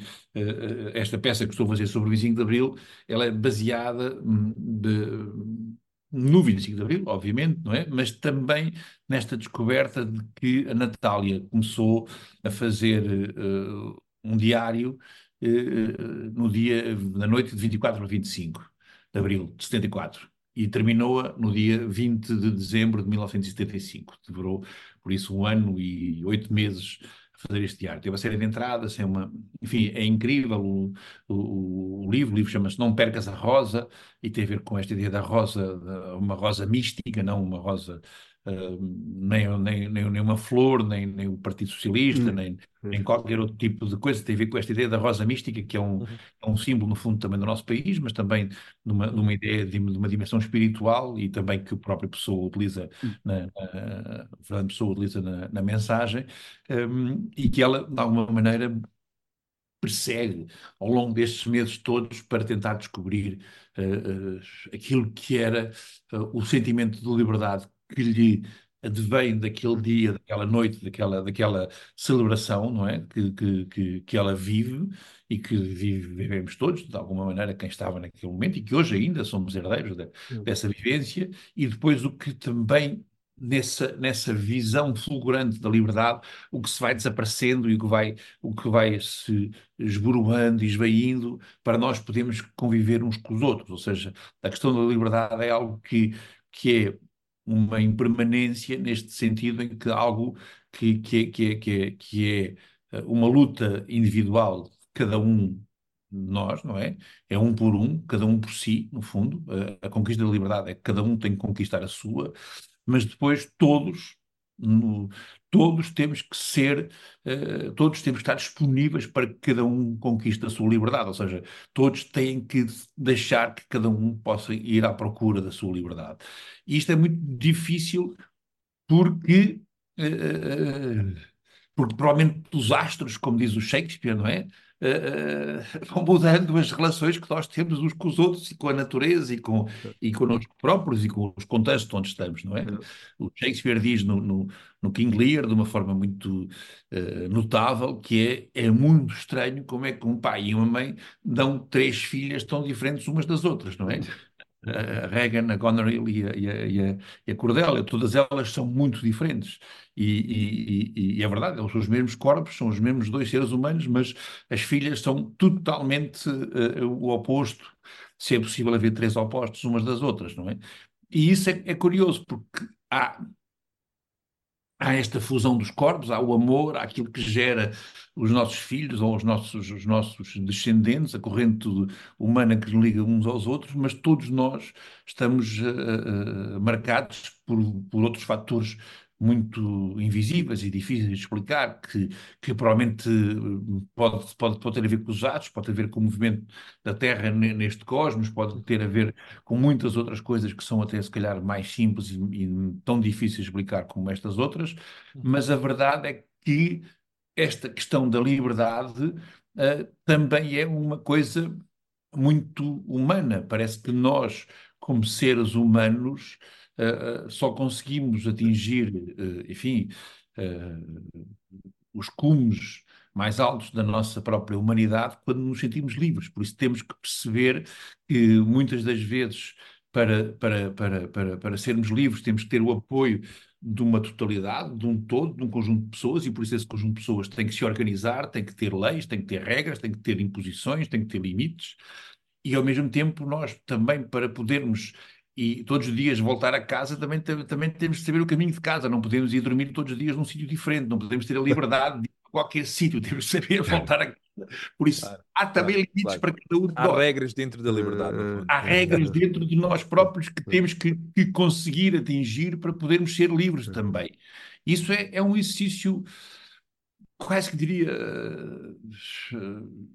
esta peça que estou a fazer sobre o 25 de Abril, ela é baseada hum, de no 25 de Abril, obviamente, não é? Mas também nesta descoberta de que a Natália começou a fazer uh, um diário uh, no dia, na noite de 24 para 25 de Abril de 74 e terminou no dia 20 de dezembro de 1975. Demorou, por isso, um ano e oito meses fazer este diário. Teve uma série de entradas, é uma, enfim, é incrível o, o, o livro. O livro chama-se Não Percas a Rosa e tem a ver com esta ideia da rosa, uma rosa mística, não uma rosa Uh, nem, nem, nem, nem, uma flor, nem, nem o Partido Socialista, hum. nem, nem qualquer outro tipo de coisa. Tem a ver com esta ideia da rosa mística, que é um, uhum. é um símbolo, no fundo, também do nosso país, mas também de uma, de uma ideia de, de, uma dimensão espiritual e também que o próprio Pessoa utiliza, hum. na, na, Fernando Pessoa utiliza na, na mensagem, um, e que ela, de alguma maneira, persegue ao longo destes meses todos para tentar descobrir uh, uh, aquilo que era uh, o sentimento de liberdade que lhe advém daquele dia, daquela noite, daquela, daquela celebração, não é? Que, que, que, que ela vive e que vive, vivemos todos, de alguma maneira, quem estava naquele momento e que hoje ainda somos herdeiros de, dessa vivência, e depois o que também nessa, nessa visão fulgurante da liberdade, o que se vai desaparecendo e o que vai, o que vai se esboroando e esvaindo para nós podermos conviver uns com os outros. Ou seja, a questão da liberdade é algo que, que é uma impermanência neste sentido em que algo que, que, é, que, é, que, é, que é eh, uma luta individual cada um nós, não é? É um por um, cada um por si, no fundo. A, a conquista da liberdade é que cada um tem que conquistar a sua, mas depois todos no, todos temos que ser, uh, todos temos que estar disponíveis para que cada um conquiste a sua liberdade, ou seja, todos têm que deixar que cada um possa ir à procura da sua liberdade. E isto é muito difícil porque, uh, porque provavelmente os astros, como diz o Shakespeare, não é? Uh, vão mudando as relações que nós temos uns com os outros e com a natureza e com e connosco próprios e com os contextos onde estamos, não é? O Shakespeare diz no, no, no King Lear, de uma forma muito uh, notável, que é, é muito estranho como é que um pai e uma mãe dão três filhas tão diferentes umas das outras, não é? A Reagan, a Goneril e a, e, a, e a, todas elas são muito diferentes. E, e, é verdade, são os mesmos corpos, são os mesmos dois seres humanos, mas as filhas são totalmente uh, o oposto, se é possível haver três opostos umas das outras, não é? E isso é, é curioso, porque há há esta fusão dos corpos, há o amor, há aquilo que gera os nossos filhos ou os nossos, os nossos descendentes, a corrente humana que nos liga uns aos outros, mas todos nós estamos uh, uh, marcados por, por outros fatores muito invisíveis e difíceis de explicar, que, que provavelmente eh, pode, pode, pode ter a ver com os atos, pode ter a ver com o movimento da Terra neste cosmos, pode ter a ver com muitas outras coisas que são até se calhar mais simples e, e tão difíceis de explicar como estas outras, mas a verdade é que esta questão da liberdade uh, também é uma coisa muito humana. Parece que nós, como seres humanos, uh, só conseguimos atingir, uh, enfim, os cumes mais altos da nossa própria humanidade quando nos sentimos livres. Por isso temos que perceber que muitas das vezes para, para, para, para, para sermos livres temos que ter o apoio de uma totalidade, de um todo, de um conjunto de pessoas, e por isso esse conjunto de pessoas tem que se organizar, tem que ter leis, tem que ter regras, tem que ter imposições, tem que ter limites, e ao mesmo tempo nós também, para podermos e todos os dias voltar a casa, também, também temos de saber o caminho de casa, não podemos ir dormir todos os dias num sítio diferente, não podemos ter a liberdade de ir a qualquer sítio, temos de saber voltar a casa. Por isso, claro, há também claro, limites claro. para cada um de Há regras dentro da liberdade. Há regras dentro de nós próprios que temos que, que conseguir atingir para podermos ser livres também. Isso é, é um exercício quase que diria eh,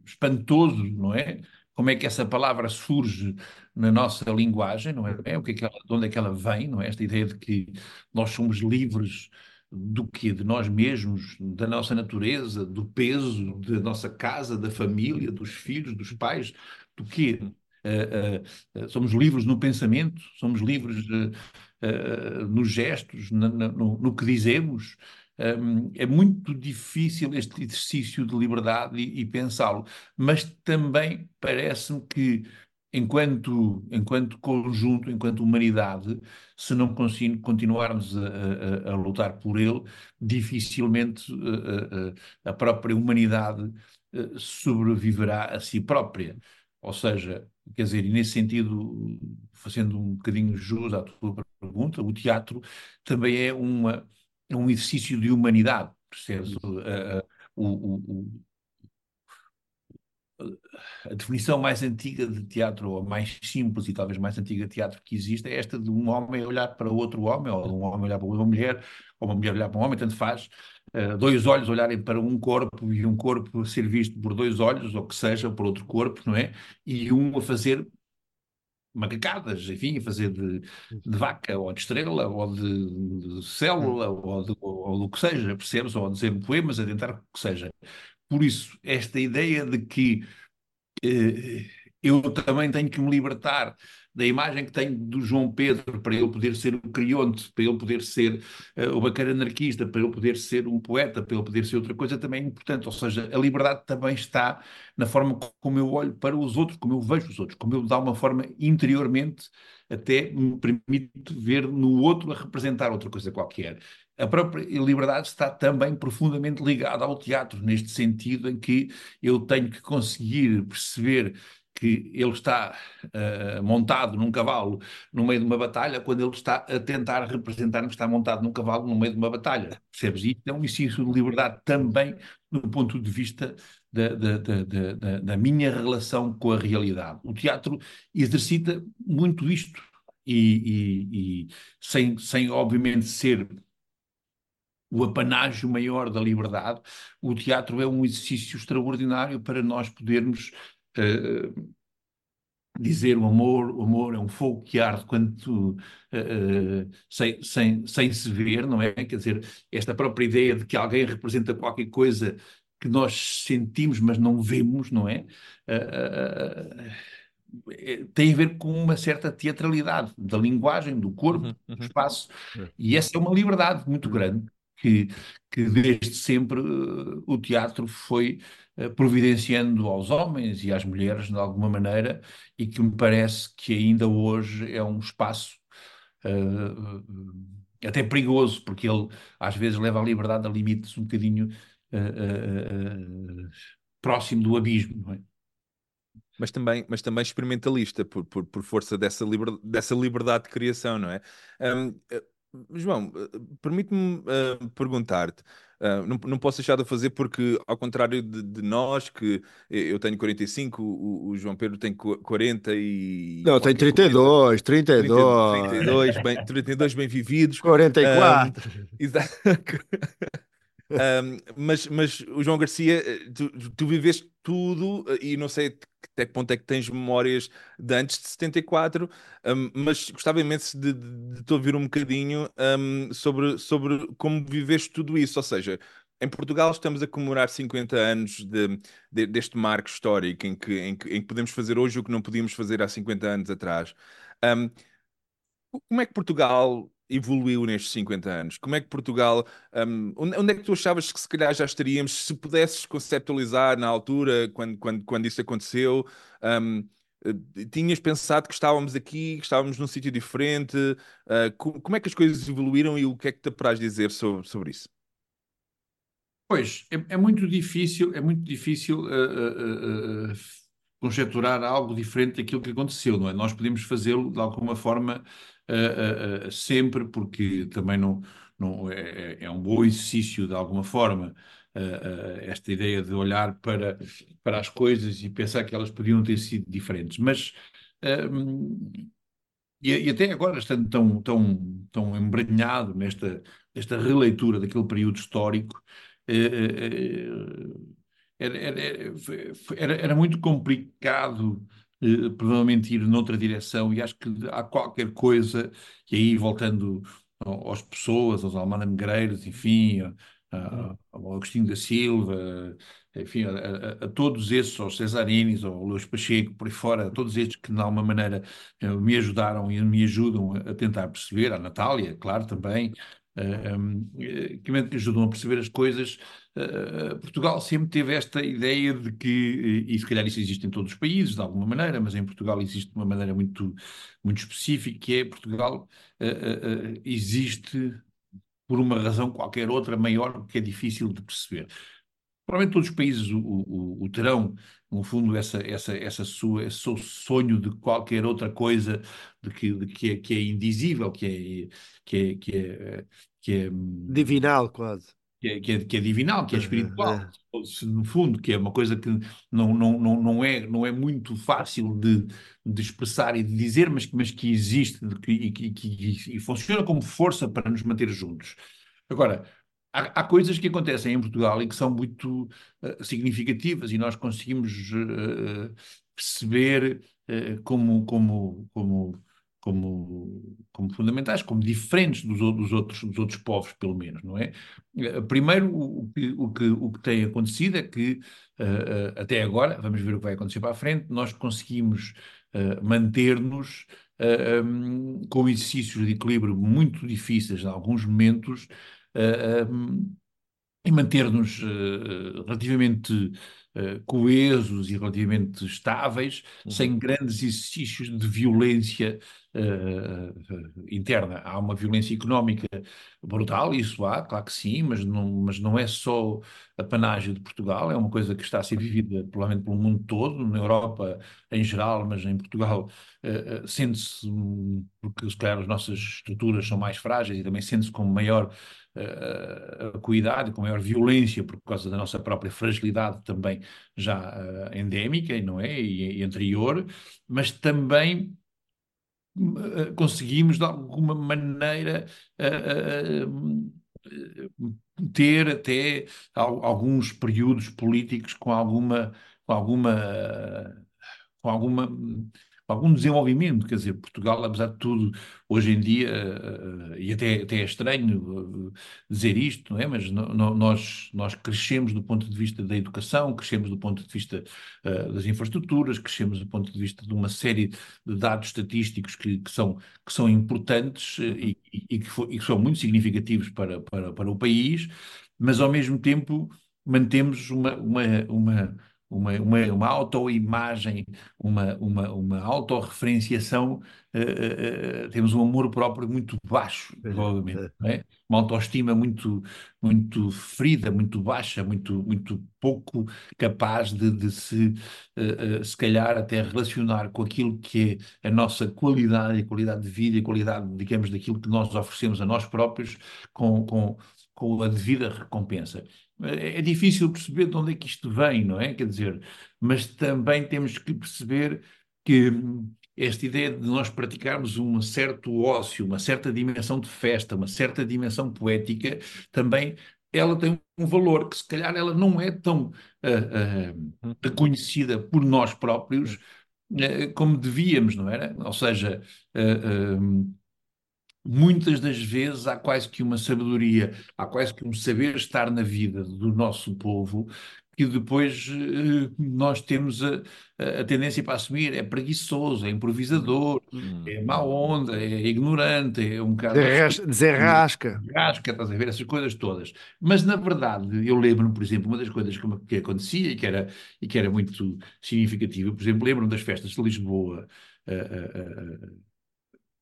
espantoso, não é? Como é que essa palavra surge na nossa linguagem, não é? O que é que ela, de onde é que ela vem, não é? Esta ideia de que nós somos livres do que de nós mesmos, da nossa natureza, do peso da nossa casa, da família, dos filhos, dos pais, do que uh, uh, uh, somos livres no pensamento, somos livres nos gestos, no, no, no que dizemos, é muito difícil este exercício de liberdade e, e pensá-lo, mas também parece-me que, enquanto, enquanto conjunto, enquanto humanidade, se não continuarmos a, a, a lutar por ele, dificilmente a, a própria humanidade eh, sobreviverá a si própria. Ou seja, quer dizer, e nesse sentido, fazendo um bocadinho jus à tua pergunta, o teatro também é uma um exercício de humanidade, percebes? Uh, o, a definição mais antiga de teatro, ou mais simples e talvez mais antiga de teatro que existe, é esta de um homem olhar para outro homem, ou de um homem olhar para uma mulher, ou uma mulher olhar para um homem, tanto faz. Uh, dois olhos olharem para um corpo e um corpo ser visto por dois olhos, ou que seja, por outro corpo, não é? E um a fazer macacadas, enfim, a fazer de, de, vaca, ou de estrela, ou de, de célula, ou, de, ou, do que seja, percebes? Ou a dizer poemas, a tentar o que seja. Por isso, esta ideia de que eh, eu também tenho que me libertar da imagem que tenho do João Pedro, para ele poder ser o crionte, para ele poder ser uh, o bacana anarquista, para ele poder ser um poeta, para ele poder ser outra coisa, também é importante. Ou seja, a liberdade também está na forma como eu olho para os outros, como eu vejo os outros, como eu, de alguma forma, interiormente, até me permite ver no outro a representar outra coisa qualquer. A própria liberdade está também profundamente ligada ao teatro, neste sentido em que eu tenho que conseguir perceber que ele está uh, montado num cavalo no meio de uma batalha, quando ele está a tentar representar que está montado num cavalo no meio de uma batalha. Percebes? Isto é um exercício de liberdade também do ponto de vista da, da, da, da, minha relação com a realidade. O teatro exercita muito isto e, e, e sem, sem, obviamente, ser o apanágio maior da liberdade, o teatro é um exercício extraordinário para nós podermos uh, dizer o amor, o amor é um fogo que arde quando uh, sem, sem, sem se ver, não é? Quer dizer, esta própria ideia de que alguém representa qualquer coisa que nós sentimos, mas não vemos, não é? Uh, tem a ver com uma certa teatralidade da linguagem, do corpo, uhum, uhum. do espaço, uhum. e essa é uma liberdade muito grande que, que desde sempre uh, o teatro foi uh, providenciando aos homens e às mulheres de alguma maneira e que me parece que ainda hoje é um espaço uh, até perigoso, porque ele às vezes leva a liberdade a limites um bocadinho próximo do abismo, é? mas também, mas também experimentalista, por, por, por força dessa, liber, dessa liberdade de criação, não é? Um, João, eh, permite-me uh, perguntar-te, uh, não, não posso deixar de fazer porque, ao contrário de, de nós, que eu tenho 45, o, o João Pedro tem 40 e... Não, tem 32, 32. 32, bem, 32 bem vividos. 44. Um, exato. [laughs] Um, mas, mas o João Garcia, tu, tu viveste tudo e não sei até que ponto é que tens memórias de antes de 74, um, mas gostava imenso de, de, de te ouvir um bocadinho um, sobre, sobre como viveste tudo isso. Ou seja, em Portugal estamos a comemorar 50 anos de, de, deste marco histórico em que, em, que, em que podemos fazer hoje o que não podíamos fazer há 50 anos atrás. Um, Como é que Portugal evoluiu nestes 50 anos? Como é que Portugal. Um, onde é que tu achavas que se calhar já estaríamos, se pudesses conceptualizar na altura, quando, quando, quando isso aconteceu? Um, eh, tinhas pensado que estávamos aqui, que estávamos num sítio diferente? Uh, como é que as coisas evoluíram e o que é que te apraz dizer sobre, sobre isso? Pois, é, é, muito difícil, é muito difícil uh, uh, conjecturar algo diferente daquilo que aconteceu, não é? Nós podemos fazê-lo de alguma forma sempre, porque também não, não é, é, é, um bom exercício de alguma forma esta ideia de olhar para, para as coisas e pensar que elas podiam ter sido diferentes. Mas e, e, até agora, estando tão, tão, tão embranhado nesta, nesta releitura daquele período histórico, era, era, era, era muito complicado eh, provavelmente ir noutra direção e acho que há qualquer coisa, e aí voltando aos pessoas, aos Almada Negreiros, enfim, a, ao Agostinho da Silva, enfim, a, a, a, todos esses, aos Cesarinis, ao Luís Pacheco, por aí fora, a todos estes que de alguma maneira eh, me ajudaram e me ajudam a tentar perceber, a Natália, claro, também, uh, que me ajudam a perceber as coisas. Uh, Portugal sempre teve esta ideia de que, e se calhar isso existe em todos os países, de alguma maneira, mas em Portugal existe de uma maneira muito, muito específica, que é Portugal uh, existe por uma razão qualquer outra maior que é difícil de perceber. Provavelmente todos os países o, o, o, terão, no fundo, essa, essa, essa sua, esse seu sonho de qualquer outra coisa de que, de que, é, que é indizível, que é, que é, que é, que é divinal quase. Que é, que é, que é divinal, que é espiritual, no fundo, que é uma coisa que não, não, não, não, é, não é muito fácil de, de expressar e de dizer, mas, mas que existe e, que, que, e funciona como força para nos manter juntos. Agora, há, há, coisas que acontecem em Portugal e que são muito uh, significativas e nós conseguimos uh, perceber uh, como, como, como, como, como fundamentais, como diferentes dos, dos, outros, dos outros povos, pelo menos, não é? Primeiro, o que, o que, o que tem acontecido é que, até agora, vamos ver o que vai acontecer para a frente, nós conseguimos manter-nos um, com exercícios de equilíbrio muito difíceis em alguns momentos, e manter-nos uh, relativamente uh, coesos e relativamente estáveis, uhum. sem grandes exercícios de violência uh, interna. Há uma violência económica brutal, isso há, claro que sim, mas não, mas não é só a panagem de Portugal, é uma coisa que está a ser vivida provavelmente pelo mundo todo, na Europa em geral, mas em Portugal sente-se, porque se calhar as nossas estruturas são mais frágeis e também sente-se com maior uh, acuidade, com maior violência, por causa da nossa própria fragilidade também já uh, endémica, não é? E, e anterior, mas também uh, conseguimos de alguma maneira ter até alguns períodos políticos com alguma com alguma com alguma algum desenvolvimento, quer dizer, Portugal, apesar de tudo, hoje em dia, uh, e até, até é estranho uh, dizer isto, não é? Mas no, nós, nós crescemos do ponto de vista da educação, crescemos do ponto de vista uh, das infraestruturas, crescemos do ponto de vista de uma série de dados estatísticos que, que são, que são importantes e, e, que for, e que são muito significativos para, para, para o país, mas ao mesmo tempo mantemos uma, uma, uma uma, uma, uma autoimagem, uma, uma, uma autorreferenciação, uh, uh, temos um amor próprio muito baixo, provavelmente, é? uma autoestima muito, muito ferida, muito baixa, muito, muito pouco capaz de, de se, uh, se calhar, até relacionar com aquilo que é a nossa qualidade, a qualidade de vida a qualidade, digamos, daquilo que nós oferecemos a nós próprios com, com, com a devida recompensa. É, é difícil perceber de onde é que isto vem, não é? Quer dizer, mas também temos que perceber que esta ideia de nós praticarmos um certo ócio, uma certa dimensão de festa, uma certa dimensão poética, também ela tem um valor que se calhar ela não é tão uh, uh, reconhecida por nós próprios uh, como devíamos, não era? Ou seja, muitas das vezes há quase que uma sabedoria, há quase que um saber estar na vida do nosso povo que depois eh, nós temos a, a tendência para assumir é preguiçoso, é improvisador, Hum. é má onda, é ignorante, é um bocado Desenrasca. Desenrasca. rasca, estás a ver essas coisas todas. Mas na verdade, eu lembro-me, por exemplo, uma das coisas que, que acontecia e que era, e que era muito significativa, por exemplo, lembro-me das festas de Lisboa. eh, eh, eh,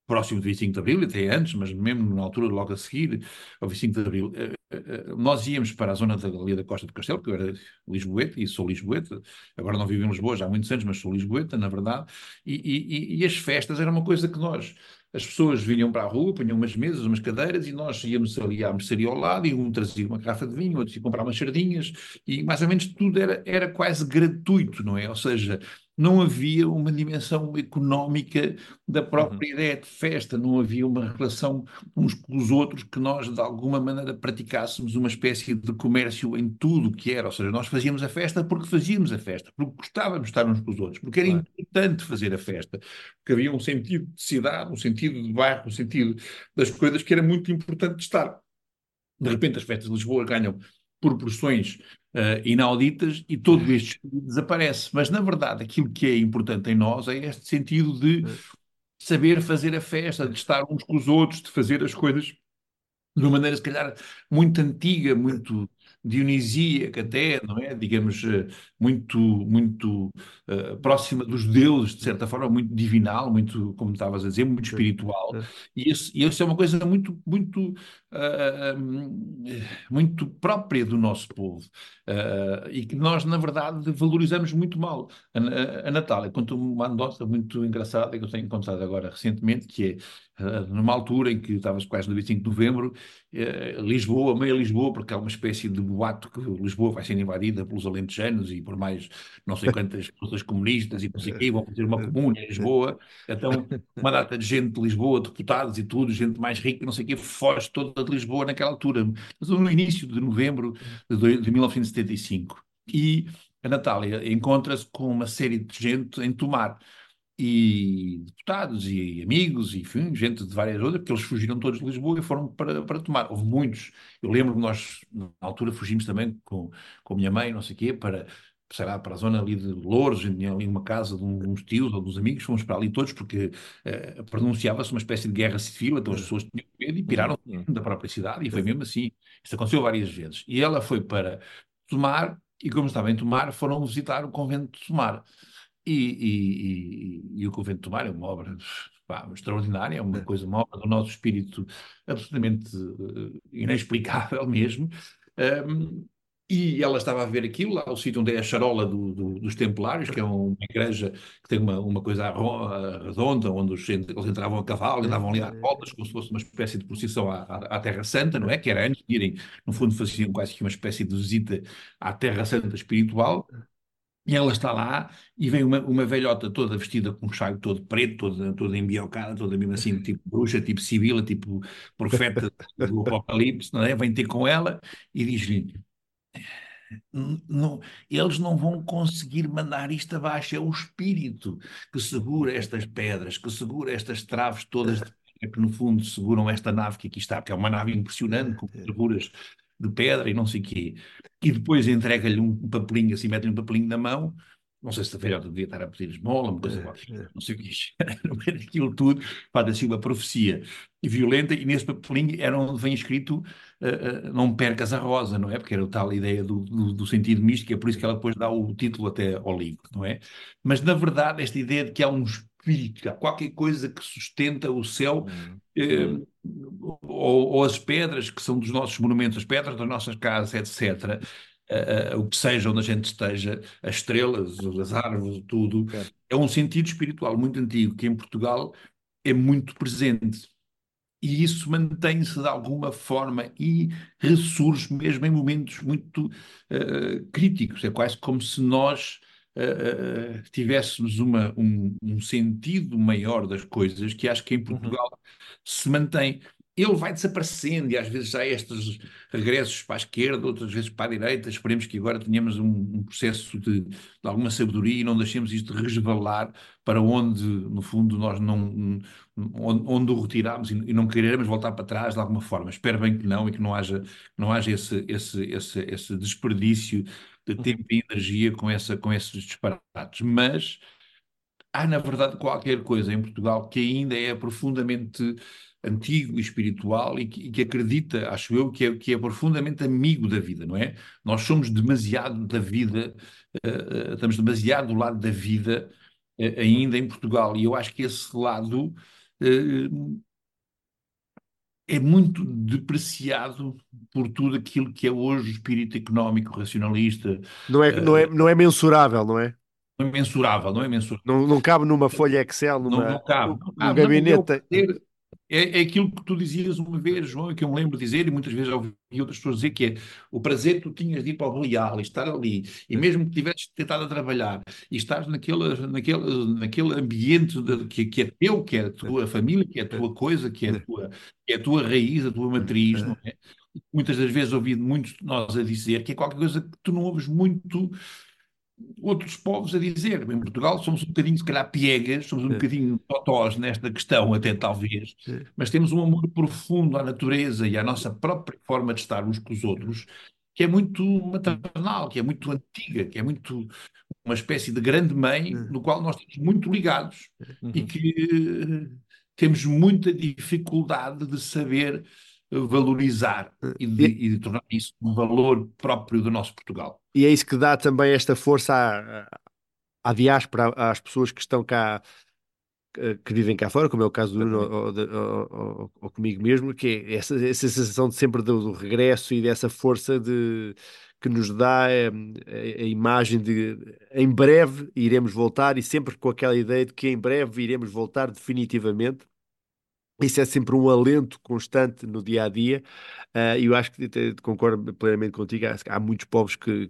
próximo do 25 de Abril, até antes, mas mesmo na altura, logo a seguir ao 25 de Abril, eh, eh, eh, nós íamos para a zona da Galia da Costa do Castelo, porque eu era lisboeta e sou lisboeta, agora não vivo em Lisboa já há muitos anos, mas sou lisboeta, na verdade, e, e- e- as festas eram uma coisa que nós, as pessoas vinham para a rua, punham umas mesas, umas cadeiras, e nós íamos ali à mercearia ao lado, e um trazia uma garrafa de vinho, outro ia comprar umas sardinhas, e mais ou menos tudo era, era quase gratuito, não é? Ou seja, não havia uma dimensão económica da própria ideia de festa, não havia uma relação uns com os outros que nós, de alguma maneira, praticássemos uma espécie de comércio em tudo o que era. Ou seja, nós fazíamos a festa porque fazíamos a festa, porque gostávamos de estar uns com os outros, porque era Claro. importante fazer a festa, porque havia um sentido de cidade, um sentido de bairro, um sentido das coisas que era muito importante de estar. De repente, as festas de Lisboa ganham proporções eh, inauditas e todo este desaparece. Mas, na verdade, aquilo que é importante em nós é este sentido de saber fazer a festa, de estar uns com os outros, de fazer as coisas de uma maneira, se calhar, muito antiga, muito dionisíaca até, não é? Digamos, eh, muito, muito eh, próxima dos deuses, de certa forma, muito divinal, muito, como estavas a dizer, muito espiritual. E isso, e isso é uma coisa muito, muito, hum, muito própria do nosso povo ah, e que nós, na verdade, valorizamos muito mal. A, a, a Natália conta uma anedota muito engraçada que eu tenho contado agora recentemente, que é numa altura em que estávamos quase no 25 de novembro, Lisboa, meia Lisboa, porque há uma espécie de boato que Lisboa vai ser invadida pelos alentejanos e por mais não sei quantas [laughs] forças comunistas e não sei o quê, vão fazer uma comuna em Lisboa. Então, uma data de gente de Lisboa, deputados e tudo, gente mais rica, não sei o quê, foge toda de Lisboa naquela altura. Mas no início de novembro de, de 1975. E a Natália encontra-se com uma série de gente em Tomar. E deputados e amigos, e enfim, gente de várias outras, porque eles fugiram todos de Lisboa e foram para, para Tomar. Houve muitos. Eu lembro-me, nós, na altura, fugimos também com, com a minha mãe, não sei o quê, para, sei lá, para a zona ali de Louros, tinha ali uma casa de um- uns tios ou dos amigos, fomos para ali todos, porque eh, pronunciava-se uma espécie de guerra civil, então as pessoas tinham medo e piraram Hum. da própria cidade, e foi mesmo assim. Isso aconteceu várias vezes. E ela foi para Tomar, e como estava em Tomar, foram visitar o convento de Tomar. E, e- e- e o Convento de Tomar é uma obra pá, extraordinária, é uma coisa, uma obra do nosso espírito absolutamente eh, inexplicável [laughs] mesmo. Ahm, e ela estava a ver aquilo, lá o sítio onde é a charola do- do- dos Templários, que é uma igreja que tem uma, uma coisa ah, redonda, onde os, eles entravam a cavalo e andavam ali às voltas, como se fosse uma espécie de procissão à, à- Terra Santa, não é? Que era antes de irem, no fundo, faziam quase que uma espécie de visita à Terra Santa espiritual. E ela está lá e vem uma, uma velhota toda vestida com um chaio todo preto, toda, toda embiocada, toda mesmo assim, [laughs] tipo bruxa, tipo sibila, tipo [laughs] profeta do Apocalipse, não é? Vem ter com ela e diz-lhe: "N- não, eles não vão conseguir mandar isto abaixo, é o espírito que segura estas pedras, que segura estas traves todas de pedra, que no fundo seguram esta nave que aqui está, que é uma nave impressionante, com ferraduras de pedra e não sei o quê. E depois entrega-lhe um papelinho, assim, mete-lhe um papelinho na mão. Não sei se a velhota devia estar a pedir esmola, uma coisa qualquer, não sei o que [laughs] No meio daquilo tudo, faz assim uma profecia violenta, e nesse papelinho era onde vem escrito uh, uh, não percas a rosa, não é? Porque era o tal ideia do, do, do sentido místico, é por isso que ela depois dá o título até ao livro, não é? Mas na verdade, esta ideia de que há um espírito, há qualquer coisa que sustenta o céu, Hum. eh, ou, ou as pedras que são dos nossos monumentos, as pedras das nossas casas, etc. eh, o que seja onde a gente esteja, as estrelas, as árvores, tudo, Claro. é um sentido espiritual muito antigo que em Portugal é muito presente. E isso mantém-se de alguma forma e ressurge mesmo em momentos muito eh, críticos. É quase como se nós eh, eh, tivéssemos uma, um, um sentido maior das coisas que acho que em Portugal se mantém. Ele vai desaparecendo e às vezes há estes regressos para a esquerda, outras vezes para a direita. Esperemos que agora tenhamos um, um processo de, de, alguma sabedoria e não deixemos isto resvalar para onde, no fundo, nós não onde, onde o retiramos e, e, não queremos voltar para trás de alguma forma. Espero bem que não e que não haja, não haja esse, esse, esse, esse desperdício de uhum. tempo e energia com, essa, com esses disparates. Mas há, na verdade, qualquer coisa em Portugal que ainda é profundamente antigo e espiritual e que, e que, acredita, acho eu, que é, que é profundamente amigo da vida, não é? Nós somos demasiado da vida, uh, estamos demasiado do lado da vida uh, ainda em Portugal e eu acho que esse lado é muito depreciado por tudo aquilo que é hoje o espírito económico, racionalista. Não é, não é, não é mensurável, não é? Não é mensurável, não é mensurável. Não, não cabe numa folha Excel, numa, não, não cabe, gabinete. Não, é, é aquilo que tu dizias uma vez, João, que eu me lembro de dizer, e muitas vezes ouvi outras pessoas dizer, que é o prazer que tu tinhas de ir para o Belial e estar ali, e mesmo que tivesses tentado a trabalhar, e estás naquele, naquele, naquele ambiente de, que, que é teu, que é a tua família, que é a tua coisa, que é a tua, que é a tua raiz, a tua matriz, não é? Muitas das vezes ouvi muitos de nós a dizer que é qualquer coisa que tu não ouves muito outros povos a dizer. Em Portugal somos um bocadinho, se calhar, piegas, somos um bocadinho totós nesta questão, até talvez, mas temos um amor profundo à natureza e à nossa própria forma de estar uns com os outros, que é muito maternal, que é muito antiga, que é muito uma espécie de grande mãe, no qual nós estamos muito ligados uhum. e que temos muita dificuldade de saber valorizar e de, e de tornar isso um valor próprio do nosso Portugal. E é isso que dá também esta força à, à diáspora, às pessoas que estão cá, que vivem cá fora, como é o caso do Nuno ou, ou, ou, comigo mesmo, que é essa, essa sensação de sempre do, do, regresso e dessa força de, que nos dá a, a, a, imagem de em breve iremos voltar e sempre com aquela ideia de que em breve iremos voltar definitivamente. Isso é sempre um alento constante no dia a dia, uh, e eu acho que concordo plenamente contigo. Há, há muitos povos que,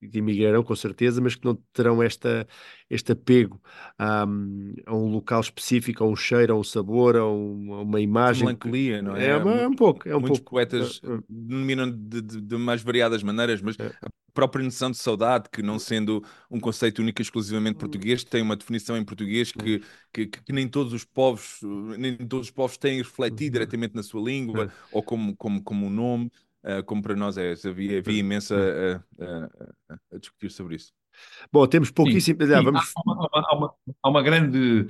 que emigrarão com certeza, mas que não terão esta, este apego a, a um local específico, a um cheiro, a um sabor, a, um, a uma imagem. Melancolia, não é? É, é um pouco. É um Muitos pouco. poetas é, é. denominam de, de, de, mais variadas maneiras, mas é. Própria noção de saudade, que não sendo um conceito único e exclusivamente português, tem uma definição em português que, que, que, nem todos os povos nem todos os povos têm refletido uhum. diretamente na sua língua ou como, como, como um nome. Uh, como para nós é, havia, havia imensa a, a, a, discutir sobre isso. Bom, temos pouquíssimo. Sim, sim. Vamos... Há, uma, há, uma, há, uma, grande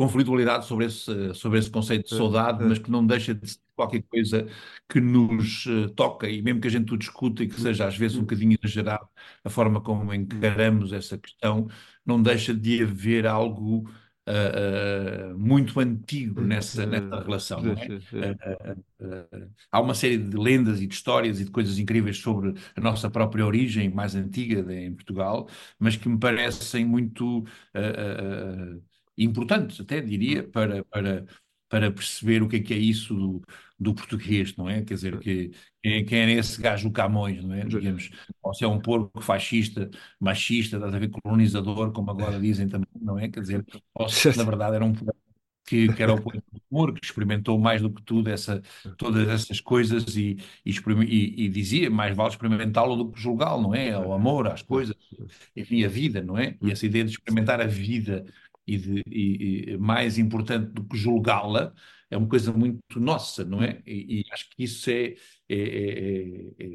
conflitualidade sobre esse, sobre esse conceito de saudade, mas que não deixa de ser qualquer coisa que nos uh, toca, e mesmo que a gente o discuta e que seja às vezes um bocadinho exagerado a forma como encaramos essa questão, não deixa de haver algo uh, muito antigo nessa, nessa relação. É? há uma série de lendas e de histórias e de coisas incríveis sobre a nossa própria origem mais antiga de, em Portugal, mas que me parecem muito importantes, até diria, para, para, para perceber o que é que é isso do, do português, não é? Quer dizer, que, quem, quem é esse gajo Camões, não é? Digamos, ou se é um porco fascista, machista, estás a ver, colonizador, como agora dizem também, não é? Quer dizer, ou se na verdade era um que, que era o poeta do humor, que experimentou mais do que tudo essa, todas essas coisas e, e, e, e dizia, mais vale experimentá-lo do que julgá-lo, não é? O amor, as coisas, enfim, a vida, não é? E essa ideia de experimentar a vida e, de, e, mais importante do que julgá-la, é uma coisa muito nossa, não é? E, e acho que isso é, é, é,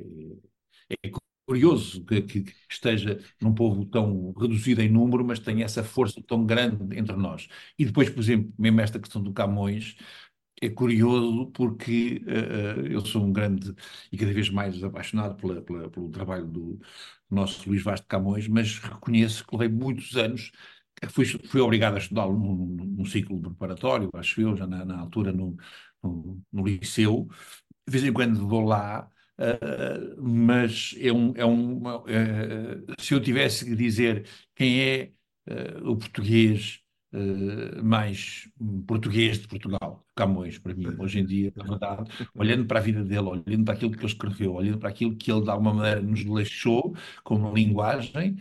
é, é curioso que, que, esteja num povo tão reduzido em número, mas tem essa força tão grande entre nós. E depois, por exemplo, mesmo esta questão do Camões, é curioso porque uh, eu sou um grande e cada vez mais apaixonado pela, pela, pelo trabalho do nosso Luís Vaz de Camões, mas reconheço que levei muitos anos fui, fui obrigado a estudá-lo num, num, ciclo preparatório, acho eu, já na, na altura no, no, no, liceu. De vez em quando vou lá, uh, mas é um. É um uh, se eu tivesse que dizer quem é uh, o português mais português de Portugal, Camões, para mim, hoje em dia, na verdade, olhando para a vida dele, olhando para aquilo que ele escreveu, olhando para aquilo que ele de alguma maneira nos deixou como linguagem,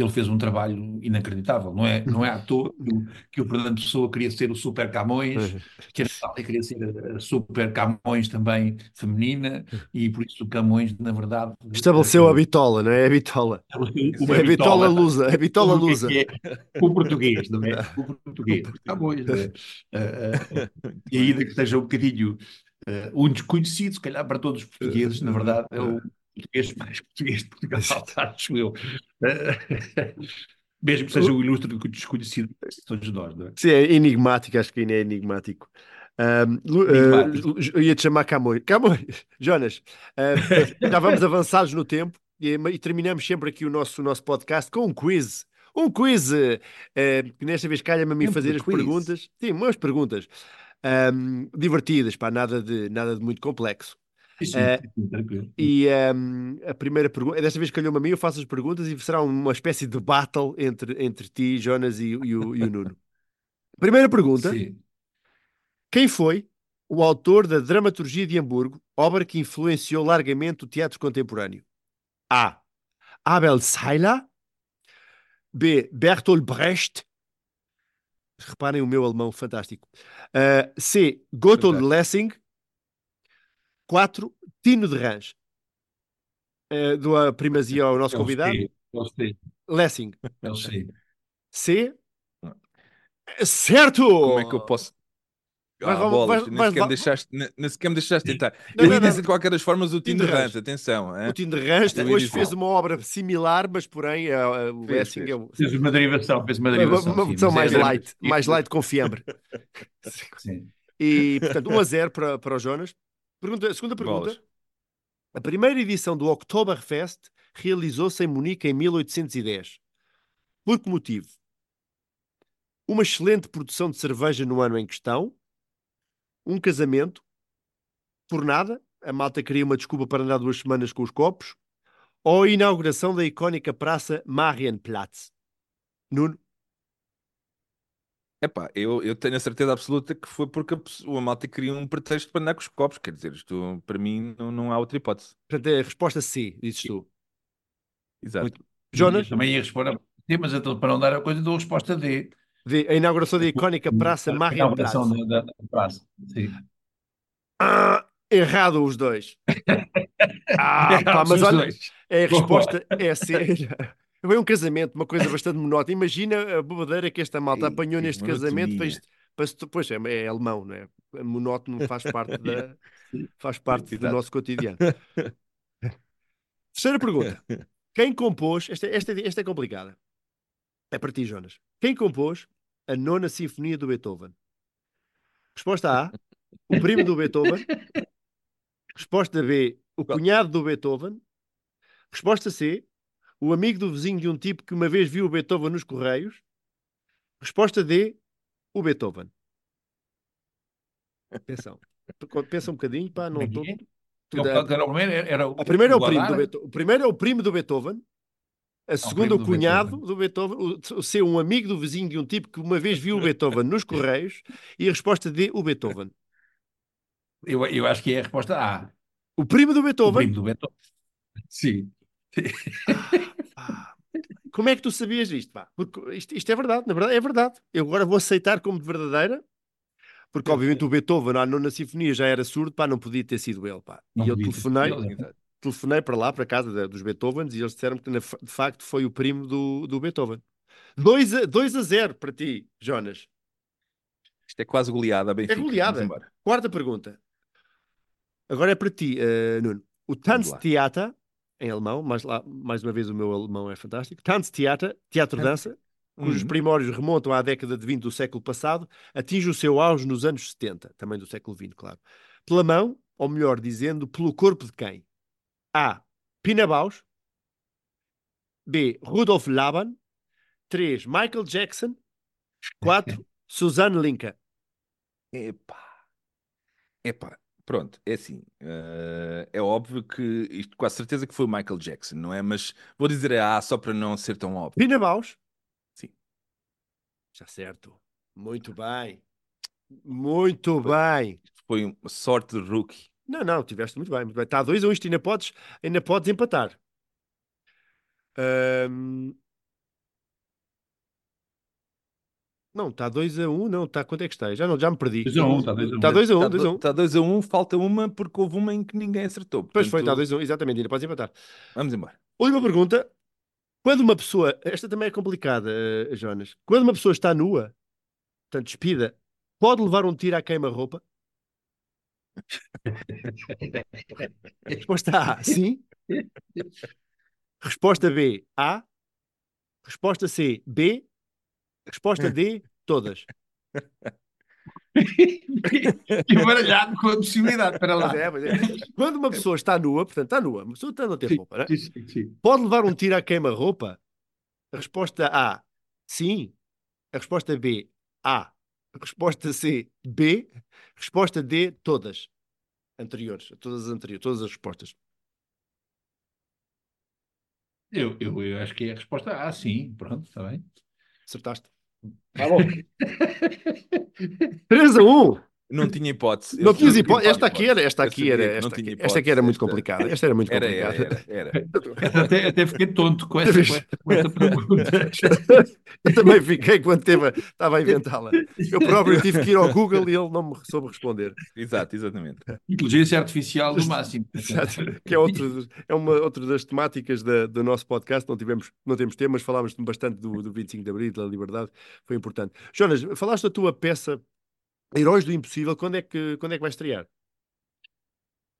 ele fez um trabalho inacreditável. Não é, não é à toa que o, que o Fernando Pessoa queria ser o Super Camões, que a Natália queria ser a Super Camões também feminina, e por isso o Camões, na verdade. Estabeleceu a bitola, não é? A bitola. o- É a bitola lusa. A bitola o é lusa. é o português, não é? O português. Camões, não é? Ah, [laughs] ah, e ainda que seja um bocadinho um desconhecido, se calhar para todos os portugueses, na verdade, é o português mais português de Portugal, [laughs] acho eu. [laughs] Mesmo que seja o ilustre desconhecido de todos nós, não é? Sim, é enigmático, acho que ainda é enigmático. Lu- Enigmático. ah, eu ia-te chamar Camões. Camões, [laughs] Jonas, ah, já vamos avançados no tempo e, e terminamos sempre aqui o nosso, o nosso podcast com um quiz. Um quiz, eh, que nesta vez calha-me a mim fazer as quiz. perguntas. Sim, umas perguntas ahm, divertidas, pá, nada de, nada de muito complexo. Sim, sim, Eh, tranquilo. E ahm, a primeira pergunta, desta vez calhou-me a mim, eu faço as perguntas e será uma espécie de battle entre, entre ti, Jonas e, e o, e o Nuno. [laughs] Primeira pergunta: Sim. quem foi o autor da Dramaturgia de Hamburgo, obra que influenciou largamente o teatro contemporâneo? A. Abel Seyler. B. Bertolt Brecht. Reparem o meu alemão fantástico. Uh, C. Gotthold. Lessing. 4. Tino de Rãs. Uh, dou a primazia ao nosso Eu convidado. sei, Lessing. sei. C. Certo! Como é que eu posso. Ah, vai- bolas, vai- nem, vai- sequer vai- me deixaste, nem, nem sequer me deixaste tentar. Não, eu não, ia dizer de qualquer das formas o Tim Tim de. Rãs, atenção. O hein? Tino de ia hoje fez uma obra similar, mas porém uh, uh, o Fez, Lessing fez. é o- Fez uma derivação, fez uma derivação. uma versão mais era- light, mais light com fiambre. [laughs] Sim. E, portanto, 1 a 0 para, para o Jonas. Pergunta, segunda pergunta. Bolas. A primeira edição do Oktoberfest realizou-se em Munique em 1810. Por que motivo? Uma excelente produção de cerveja no ano em questão, um casamento, por nada, a malta queria uma desculpa para andar duas semanas com os copos, ou a inauguração da icónica praça Marienplatz. Nuno, Epá, eu, eu tenho a certeza absoluta que foi porque a, pessoa, a malta queria um pretexto para andar com os copos. Quer dizer, isto para mim não, não há outra hipótese. portanto, é a resposta C, dizes tu. Exato. Muito- Jonas, também ia responder. Sim, mas então, para não dar a coisa, dou a resposta D. D, a inauguração da icónica praça A Marienplatz. inauguração da, da, da praça. Sim. Ah, errado os dois. [laughs] Ah, pá, mas olha, é a resposta é C. Foi um casamento, uma coisa bastante monótona. Imagina a bobadeira que esta malta Ei, apanhou neste casamento. Fez, pois é, é alemão, não é? Monótono faz parte, da, [laughs] faz parte do nosso cotidiano. [laughs] Terceira pergunta. [laughs] Quem compôs, esta, esta, esta é complicada. É para ti, Jonas. Quem compôs a nona sinfonia do Beethoven? Resposta A, o primo do Beethoven. Resposta B, o cunhado do Beethoven. Resposta C, o amigo do vizinho de um tipo que uma vez viu o Beethoven nos Correios. Resposta D, o Beethoven. Atenção. Pensa um bocadinho, pá, não é estou. que Era, o- era o primeiro, era o, A primeira é o primo do Beethoven. O primeiro é o primo do Beethoven. A segunda, primo o do cunhado Beethoven. do Beethoven. O, o ser um amigo do vizinho de um tipo que uma vez viu o Beethoven nos Correios. E a resposta D, o Beethoven. Eu, eu acho que é a resposta A. O primo do O Beethoven. primo do Beethoven. Sim. [laughs] Pá, como é que tu sabias isto? Pá? Porque isto, isto é verdade, na verdade, é verdade. Eu agora vou aceitar como de verdadeira, porque obviamente o Beethoven na nona sinfonia já era surdo, pá, não podia ter sido ele, pá. Não e eu telefonei, ele, Exato. telefonei para lá, para casa da- dos Beethovens, e eles disseram que na- de facto foi o primo do, do Beethoven. 2 a, 2 a 0 para ti, Jonas. Isto é quase goleada, Benfica. goleada. Vamos embora. Quarta pergunta. Agora é para ti, eh, Nuno. O Vamos lá. Em alemão, mais, lá, mais uma vez o meu alemão é fantástico. Tanztheater, teatro-dança, cujos Uhum. primórdios remontam à década de 20 do século passado, atinge o seu auge nos anos 70, também do século XX, claro. Pela mão, ou melhor dizendo, pelo corpo de quem? A. Pina Bausch. B. Rudolf Laban. 3. Michael Jackson. 4. [laughs] Suzanne Linka. Epá. Epá. Pronto, é assim. eh, é óbvio que isto, com a certeza que foi o Michael Jackson, não é? Mas vou dizer a A só para não ser tão óbvio. Pina Bausch. Sim. Está certo. Muito bem. Muito bem. Foi uma sorte de rookie. Não, não, tiveste muito bem. Muito bem. Está a 2 a 1, isto ainda podes, ainda podes empatar. Ahm, Não, está 2 a 1, um, não, está quanto é que está? Já, não, já me perdi. 2 a 1, está 2 a 1. Está 2 a 1, Está 2 a 1. Está 2 a 1, falta uma porque houve uma em que ninguém acertou. Pois foi, está Portanto, 2 a 1, exatamente, ainda podes empatar. Vamos embora. Última pergunta. Quando uma pessoa, esta também é complicada, eh, Jonas. Quando uma pessoa está nua, portanto, despida, pode levar um tiro à queima-roupa? Resposta A, sim. Resposta B, A. Resposta C, B. Resposta D, todas. Fiquei [laughs] baralhado com a possibilidade. Para lá. Pois é, pois é. Quando uma pessoa está nua, portanto, está nua, uma pessoa está a ter roupa, né? Sim, sim, pode levar um tiro à queima-roupa? A resposta A, sim. A resposta B, A. A resposta C, B. Resposta D, todas. Anteriores, todas as anteriores, todas as respostas. Eu, eu, eu acho que é a resposta A, sim. Pronto, está bem. Acertaste. Tá bom. [laughs] 3 a 1. Não tinha hipótese. Não tinhas sabia hipótese. Esta aqui era, esta aqui era, esta, tinha aqui, esta aqui era muito complicada. Esta era muito Era, complicada. era, era, era. Até, até fiquei tonto com essa, com essa, pergunta. [laughs] Eu também fiquei quando teve, estava a inventá-la. Eu próprio tive que ir ao Google e ele não me soube responder. Exato, exatamente. Inteligência artificial do máximo. Exato. Que é, outro, é uma outra das temáticas da- do nosso podcast. Não, tivemos, não temos temas, falámos bastante do, do 25 de Abril, da liberdade, foi importante. Jonas, falaste da tua peça Heróis do Impossível, quando é que, quando é que vai estrear?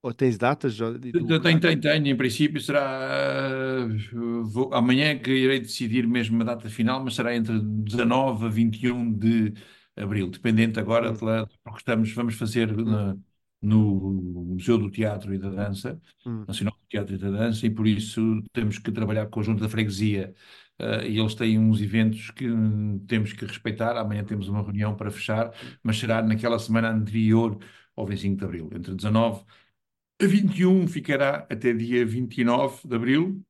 Ou tens datas? Tenho, tenho, tenho. Em princípio será. uh, vou- amanhã que irei decidir mesmo a data final, mas será entre 19 a 21 de abril, dependente agora, de lá- porque estamos, vamos fazer na- no Museu do Teatro e da Dança, Hum. Nacional do Teatro e da Dança, e por isso temos que trabalhar com o Conjunto da Freguesia. Uh, e eles têm uns eventos que hum, temos que respeitar. Amanhã temos uma reunião para fechar, mas será naquela semana anterior ao 25 de abril, entre 19 a 21 ficará até dia 29 de abril.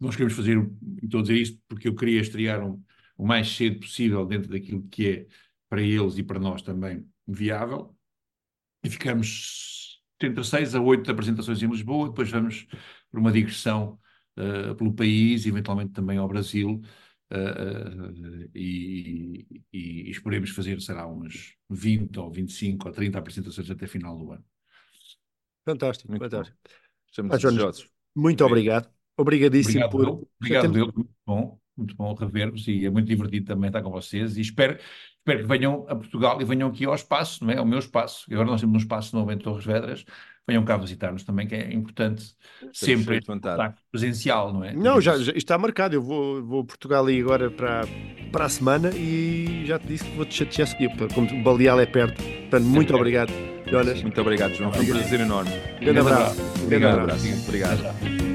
Nós queremos fazer, estou a dizer isto porque eu queria estrear um- o mais cedo possível dentro daquilo que é para eles e para nós também viável. E ficamos entre 6 a 8 apresentações em Lisboa, depois vamos por uma digressão eh, pelo país, eventualmente também ao Brasil, eh, e, e, e esperemos fazer, será uns 20 ou 25 ou 30 apresentações até final do ano. Fantástico, Muito fantástico. Estamos Ah, desejosos. Muito obrigado. Obrigadíssimo Obrigado, por. Obrigado, Bill. Muito bom, muito bom rever-vos e é muito divertido também estar com vocês e espero, espero que venham a Portugal e venham aqui ao espaço, não é? Ao meu espaço. E agora nós temos um espaço novo em Torres Vedras. Venham cá visitar-nos também, que é importante sempre este vontade. contacto presencial, não é? Não, já, já isto está marcado. Eu vou, vou a Portugal aí agora para, para a semana e já te disse que vou-te chatear a seguir, porque como o Baleal é perto. Portanto, muito perto. obrigado, Jonas. Muito obrigado, João. Foi um prazer enorme. Grande abraço. Obrigado. Grande Um abraço. abraço. Obrigado.